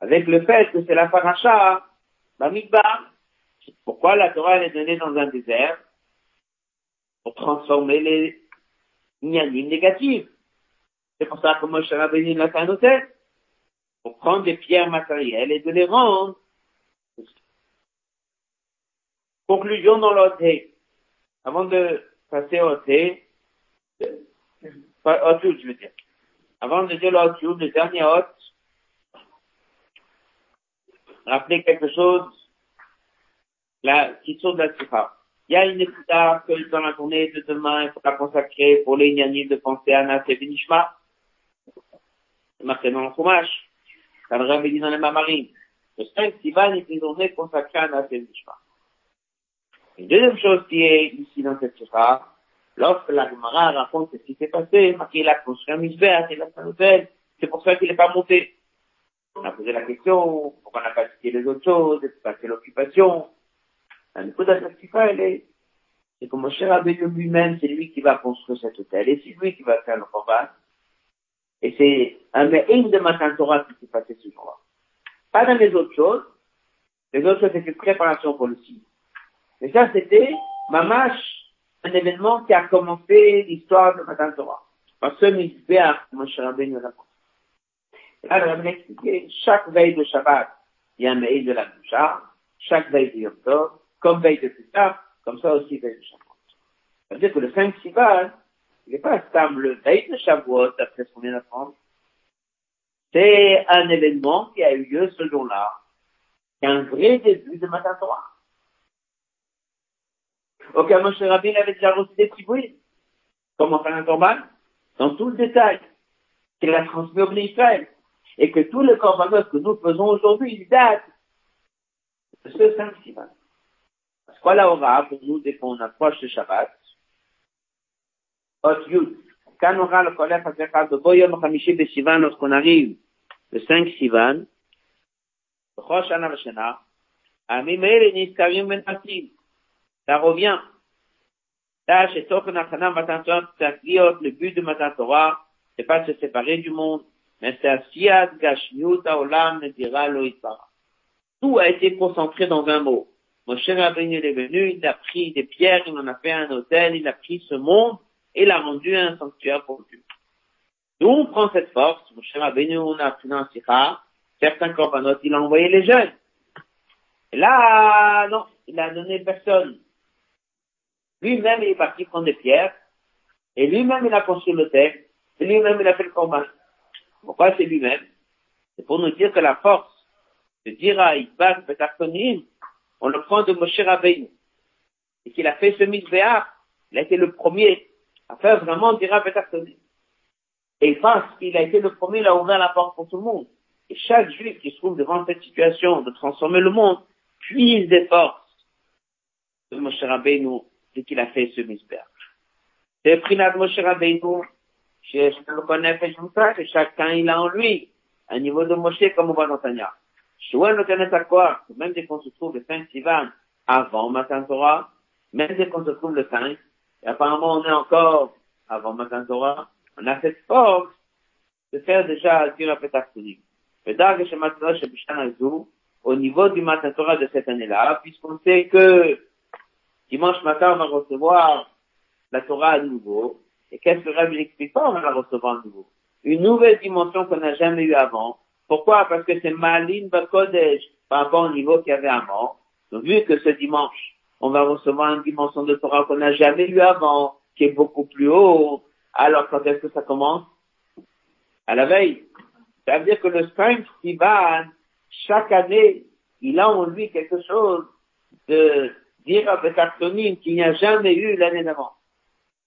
avec le fait que c'est la paracha, Bamidbar. Pourquoi la Torah est donnée dans un désert? Pour transformer les nianim négatifs. C'est pour ça que Moshe Rabbeinu l'a fait un hôtel. Pour prendre des pierres matérielles et de les rendre. Conclusion dans l'hôtel. Avant de passer au thé, pas je veux dire. Avant de dire l'hôtel, le dernier hôte, rappeler quelque chose, la question de la sikha. Il y a une écoute que dans la journée de demain, il faut la consacrer pour les nianim de penser à Nasé Benishma. C'est marqué dans le fromage. Ça le réveille dans les mamarines. Le 5 Sivan est une journée consacrée à Nasé Benishma. Une deuxième chose qui est ici dans cette sikha, lorsque la Gemara raconte ce qui s'est passé, marqué la construit un misbeh, il a fait c'est pour ça qu'il n'est pas monté. On a posé la question, pourquoi on n'a pas cité les autres choses, c'est c'est l'occupation? C'est comme cher Rabbeinu lui-même, c'est lui qui va construire cet hôtel, et c'est lui qui va faire le combat. Et c'est un une de Matan Torah qui s'est passé ce jour-là. Pas dans les autres choses. Les autres choses, c'était préparation pour le site. Mais ça, c'était, mamash, un événement qui a commencé l'histoire de Matan Torah. Parce que Mizbeach, Moshe Rabbeinu l'a alors, on a expliqué, chaque veille de Shabbat, il y a un veille de la Boucha, chaque veille de Yom Tov, comme veille de Pessah, comme ça aussi veille de Shabbat. Ça veut dire que le 5 Sivan, il n'est pas stable le veille de Shavuot, après ce qu'on vient d'apprendre. C'est un événement qui a eu lieu ce jour-là. C'est un vrai début de Matin Torah. Ok, Moshe Rabin avait déjà reçu des tribouilles. Comment faire un normal? Dans tout le détail. Qu'il a transmis au Israël et que tous les corbanotes que nous faisons aujourd'hui, ils datent de ce 5 Sivan. Quoi la aura pour nous dès qu'on approche le Shabbat? Ot Yud. Quand on aura le à faire de Boyom Hamishi Sivan lorsqu'on arrive le 5 Sivan, Rosh Hashanah Vashana, Amim Ele Niskarim Ben Asil. Ça revient. Tâche et Tochen Achana Matan Torah, le but de Matan Torah, c'est pas de se séparer du monde, mais Tout a été concentré dans un mot. Moshe Rabbeinu est venu, il a pris des pierres, il en a fait un hôtel, il a pris ce monde et l'a rendu un sanctuaire pour Dieu. Nous, on prend cette force, Moshe Rabbeinu, on a pris un sikha, certains corbanotes, il a envoyé les jeunes. Et là, non, il a donné personne. Lui-même, il est parti prendre des pierres, et lui-même, il a construit texte, et lui-même, il a fait le combat. Pourquoi c'est lui-même? C'est pour nous dire que la force de dire à Isbak Betartonim, on le prend de Moshe Rabbeinu, et qu'il a fait ce misbéar, il a été le premier à faire vraiment Dira Betartonim. Et parce qu'il a été le premier, il a ouvert la porte pour tout le monde. Et chaque juif qui se trouve devant cette situation de transformer le monde, puise des forces de Moshe Rabbeinu dès qu'il a fait ce misbéar. C'est pris de Moshe Rabbeinu, je le connais, que chacun il a en lui un niveau de Moshe comme on voit dans Tanya. Même dès qu'on se trouve le 5 Sivan avant Matan Torah, même dès qu'on se trouve le 5, et apparemment on est encore avant Matan Torah, on a cette force de faire déjà Dira Petachtonim. Vedag Shematzah Shebishan Azou, au niveau du Matan Torah de cette année-là, puisqu'on sait que dimanche matin on va recevoir la Torah à nouveau, et qu'est-ce que Rabbi explique pas, on va la recevoir à nouveau. Une nouvelle dimension qu'on n'a jamais eue avant. Pourquoi? Parce que c'est Malin Bakodesh par rapport au niveau qu'il y avait avant. Donc, vu que ce dimanche, on va recevoir une dimension de Torah qu'on n'a jamais eue avant, qui est beaucoup plus haut, alors quand est-ce que ça commence? À la veille. Ça veut dire que le 5 Sivan, chaque année, il a en lui quelque chose de dire à Betartonim qu'il n'y a jamais eu l'année d'avant.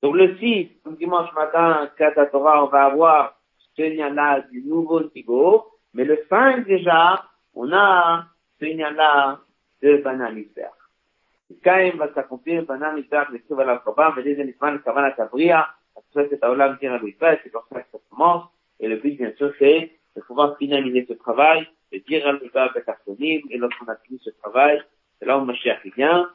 Donc le 6, dimanche matin, à Torah, on va avoir ce lien-là du nouveau niveau, mais le 5 déjà, on a ce lien-là de Banan Isber. Quand va s'accomplir Banan Isber, l'écrive à la Koba, mais les éléments de Kavana Kabria, c'est Aolam tient à c'est comme ça que ça commence, et le but, bien sûr, c'est de pouvoir finaliser ce travail, de dire à l'Uba Betartonim, et lorsqu'on a fini ce travail, c'est là où Mashiach vient,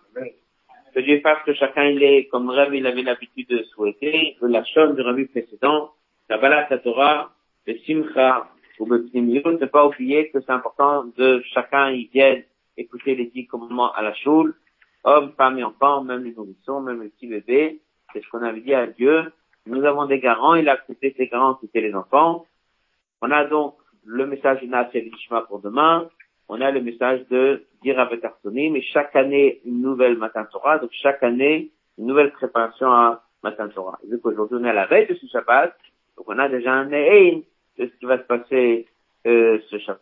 que Dieu fasse que chacun il est, comme Rabbi il avait l'habitude de souhaiter, la chose du Rabbi précédent, la balade à Torah, le Simcha, le ne pas oublier que c'est important de chacun y vienne écouter les dix commandements à la choule, hommes, femmes et enfants, même les nourrissons, même les petits bébés, c'est ce qu'on avait dit à Dieu. Nous avons des garants, il a accepté ces garants, c'était les enfants. On a donc le message de Nasser pour demain, on a le message de dire avec mais chaque année une nouvelle Matin Torah, donc chaque année une nouvelle préparation à Matin Torah. Vu qu'aujourd'hui on est à la veille de ce Shabbat, donc on a déjà un nez de ce qui va se passer euh, ce.